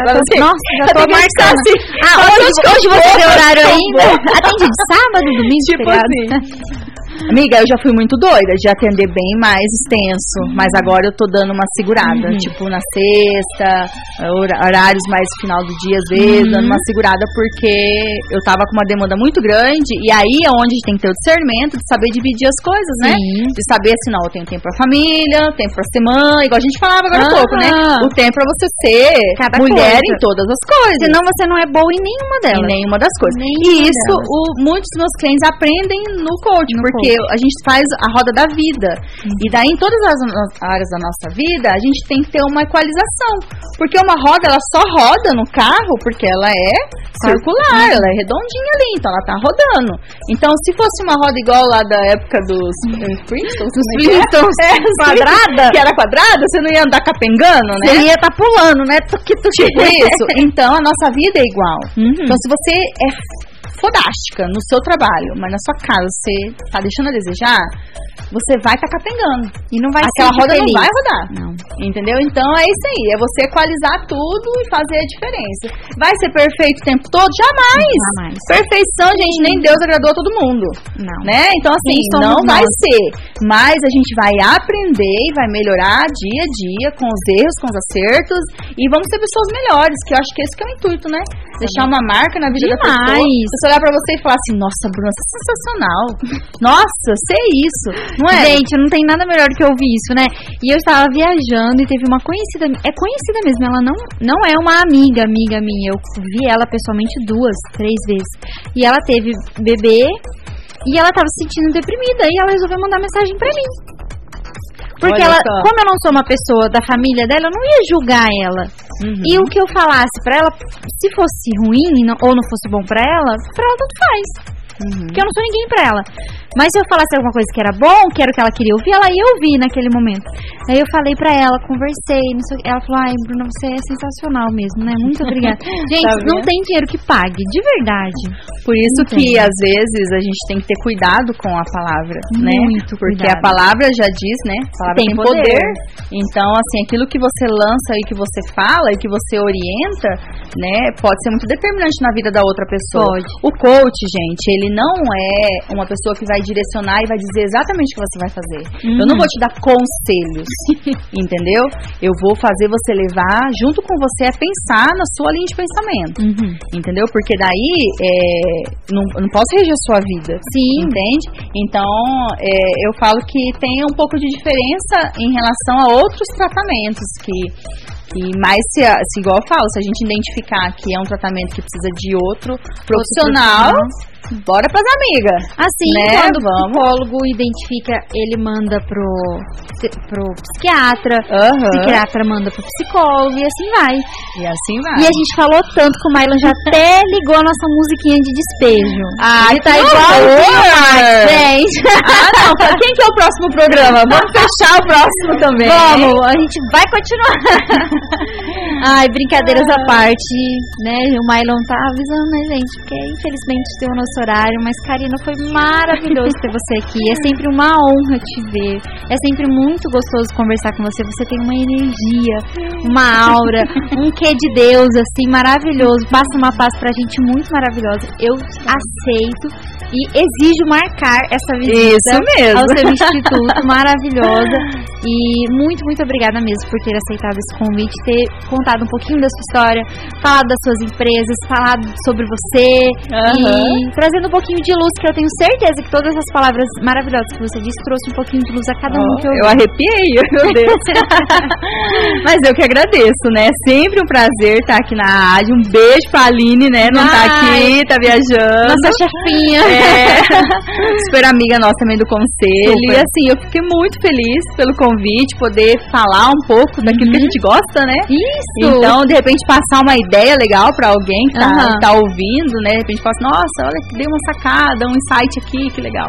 fala tô- assim, nossa, já tô marcando. assim, Ah, onde hoje, hoje você tem horário ainda? Atende de sábado, domingo, Tipo feriado? assim. Amiga, eu já fui muito doida de atender bem mais extenso, mas agora eu tô dando uma segurada, Uhum. tipo na sexta, hora- horários mais final do dia às vezes, Uhum. dando uma segurada porque eu tava com uma demanda muito grande e aí é onde a gente tem que ter o discernimento de saber dividir as coisas, né? De saber assim, não, eu tenho tempo pra família, tempo pra semana, igual a gente falava agora há pouco, né? O tempo pra você ser Cada mulher coisa. em todas as coisas. Senão você não é boa em nenhuma Em delas. nenhuma das coisas. Nenhuma e isso, o, muitos dos meus clientes aprendem no coaching, No porque a gente faz a roda da vida. E daí, em todas as áreas da nossa vida, a gente tem que ter uma equalização. Porque uma roda, ela só roda no carro porque ela é circular, ela é redondinha ali, então ela tá rodando. Então, se fosse uma roda igual lá da época dos eh, Flintstones, Dos é é? Flintstones, É, quadrada? Que era quadrada, você não ia andar capengando, né? Você ia tá pulando, né? Tipo isso. Então a nossa vida é igual. Uhum. Então se você é fodástica no seu trabalho, mas na sua casa você tá deixando a desejar, você vai estar tá capengando. E não vai Aquela ser roda feliz. não vai rodar. Não. Entendeu? Então é isso aí. É você equalizar tudo e fazer a diferença. Vai ser perfeito o tempo todo? Jamais. Jamais. Perfeição, gente, nem Deus agradou a todo mundo. Não. Né? Então, assim, somos não vai nós? ser. Mas a gente vai aprender e vai melhorar dia a dia com os erros, com os acertos. E vamos ser pessoas melhores, que eu acho que esse que é o intuito, né? Deixar uma marca na vida da pessoa. Demais. Você olhar pra você e falar assim, nossa, Bruna, você é sensacional. Nossa, sei isso. Não é? Gente, não tem nada melhor do que ouvir isso, né? E eu estava viajando e teve uma conhecida, é conhecida mesmo, ela não, não é uma amiga, amiga minha. Eu vi ela pessoalmente duas, três vezes. E ela teve bebê e ela estava se sentindo deprimida e ela resolveu mandar mensagem pra mim. Porque Olha ela, só. como eu não sou uma pessoa da família dela, eu não ia julgar ela. Uhum. E o que eu falasse pra ela, se fosse ruim ou não fosse bom pra ela, pra ela tanto faz. Uhum. Porque eu não sou ninguém pra ela. Mas se eu falasse alguma coisa que era bom, que era o que ela queria ouvir, ela ia ouvir naquele momento. Aí eu falei pra ela, conversei, sei ela falou, ai, Bruna, você é sensacional mesmo, né? Muito obrigada. Gente, Tá não tem dinheiro que pague, de verdade. Por isso que às vezes a gente tem que ter cuidado com a palavra, né? Muito Porque cuidado. a palavra já diz, né? A palavra Tem tem, poder. poder. Então, assim, aquilo que você lança e que você fala e que você orienta, né, pode ser muito determinante na vida da outra pessoa. Pode. O coach, gente, ele não é uma pessoa que vai direcionar e vai dizer exatamente o que você vai fazer. Eu não Uhum. vou te dar conselhos, entendeu? Eu vou fazer você levar junto com você a pensar na sua linha de pensamento. Uhum. Entendeu? Porque daí é, não, não posso reger a sua vida. Sim. Entende? Então, é, eu falo que tem um pouco de diferença em relação a outros tratamentos que. que mais se, se, igual eu falo, se a gente identificar que é um tratamento que precisa de outro profissional, bora pras amigas. Assim, Né? quando o psicólogo identifica, ele manda pro, pro psiquiatra, o Aham. psiquiatra manda pro psicólogo e assim vai. E assim vai. E a gente falou tanto que o Mylon já até ligou a nossa musiquinha de despejo. Ai, ele tá igual gente. Ah, não. pra Quem que é o próximo programa? Vamos fechar o próximo também. Vamos, a gente vai continuar. Ai, brincadeiras à parte, né? O Mylon tá avisando, né, gente? Porque infelizmente tem o nosso horário, mas Karina, foi maravilhoso ter você aqui. É sempre uma honra te ver. É sempre muito gostoso conversar com você. Você tem uma energia, uma aura, um quê de Deus, assim, maravilhoso. Passa uma paz pra gente muito maravilhosa. Eu aceito e exijo marcar essa visita Isso mesmo. ao seu instituto, maravilhosa. E muito, muito obrigada mesmo por ter aceitado esse convite, ter contado um pouquinho da sua história, falado das suas empresas, falado sobre você Aham. e trazendo um pouquinho de luz, que eu tenho certeza que todas as palavras maravilhosas que você disse trouxe um pouquinho de luz a cada um que eu eu arrepiei, meu Deus. Mas eu que agradeço, né? Sempre um prazer estar aqui na rádio. Um beijo pra Aline, né? Não tá Ai. aqui, tá viajando. Nossa chefinha. É, super amiga nossa também do conselho. Super. E assim, eu fiquei muito feliz pelo convite, poder falar um pouco daquilo que a gente gosta, né? Isso. Então, de repente, passar uma ideia legal pra alguém que tá, Aham. tá ouvindo, né? De repente, fala assim, nossa, olha que deu uma sacada, um insight aqui, que legal.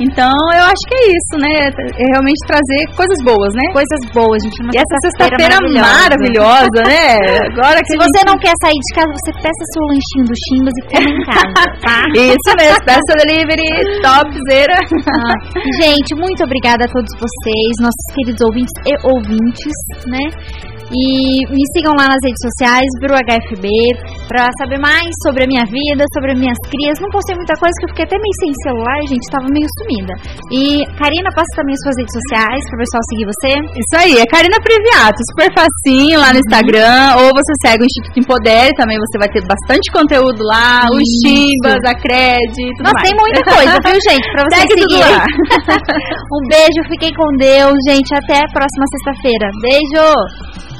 Então, eu acho que é isso, né? É realmente trazer coisas boas, né? Coisas boas, gente. E essa sexta-feira sexta-feira maravilhosa, né? Agora que Se gente- você não quer sair de casa, você peça seu lanchinho do Chimbas e come em casa, tá? Isso mesmo, peça delivery, topzera. Ah, gente, muito obrigada a todos vocês, nossos queridos ouvintes e ouvintes, né? E me sigam lá nas redes sociais, BruHFB, pra saber mais sobre a minha vida, sobre as minhas crias. Não postei muita coisa, que eu fiquei até meio sem celular, gente, tava meio sumida. E, Karina, passa também as suas redes sociais pro pessoal seguir você. Isso aí, é Karina Previato, super facinho lá no Instagram, ou você segue o Instituto Empodere, também você vai ter bastante conteúdo lá, os Isso. chimbas, a Cred, tudo Nossa, mais. tem muita coisa, viu, gente? Pra vocês Segue seguirem. lá. um beijo, fiquem com Deus, gente. Até a próxima sexta-feira. Beijo!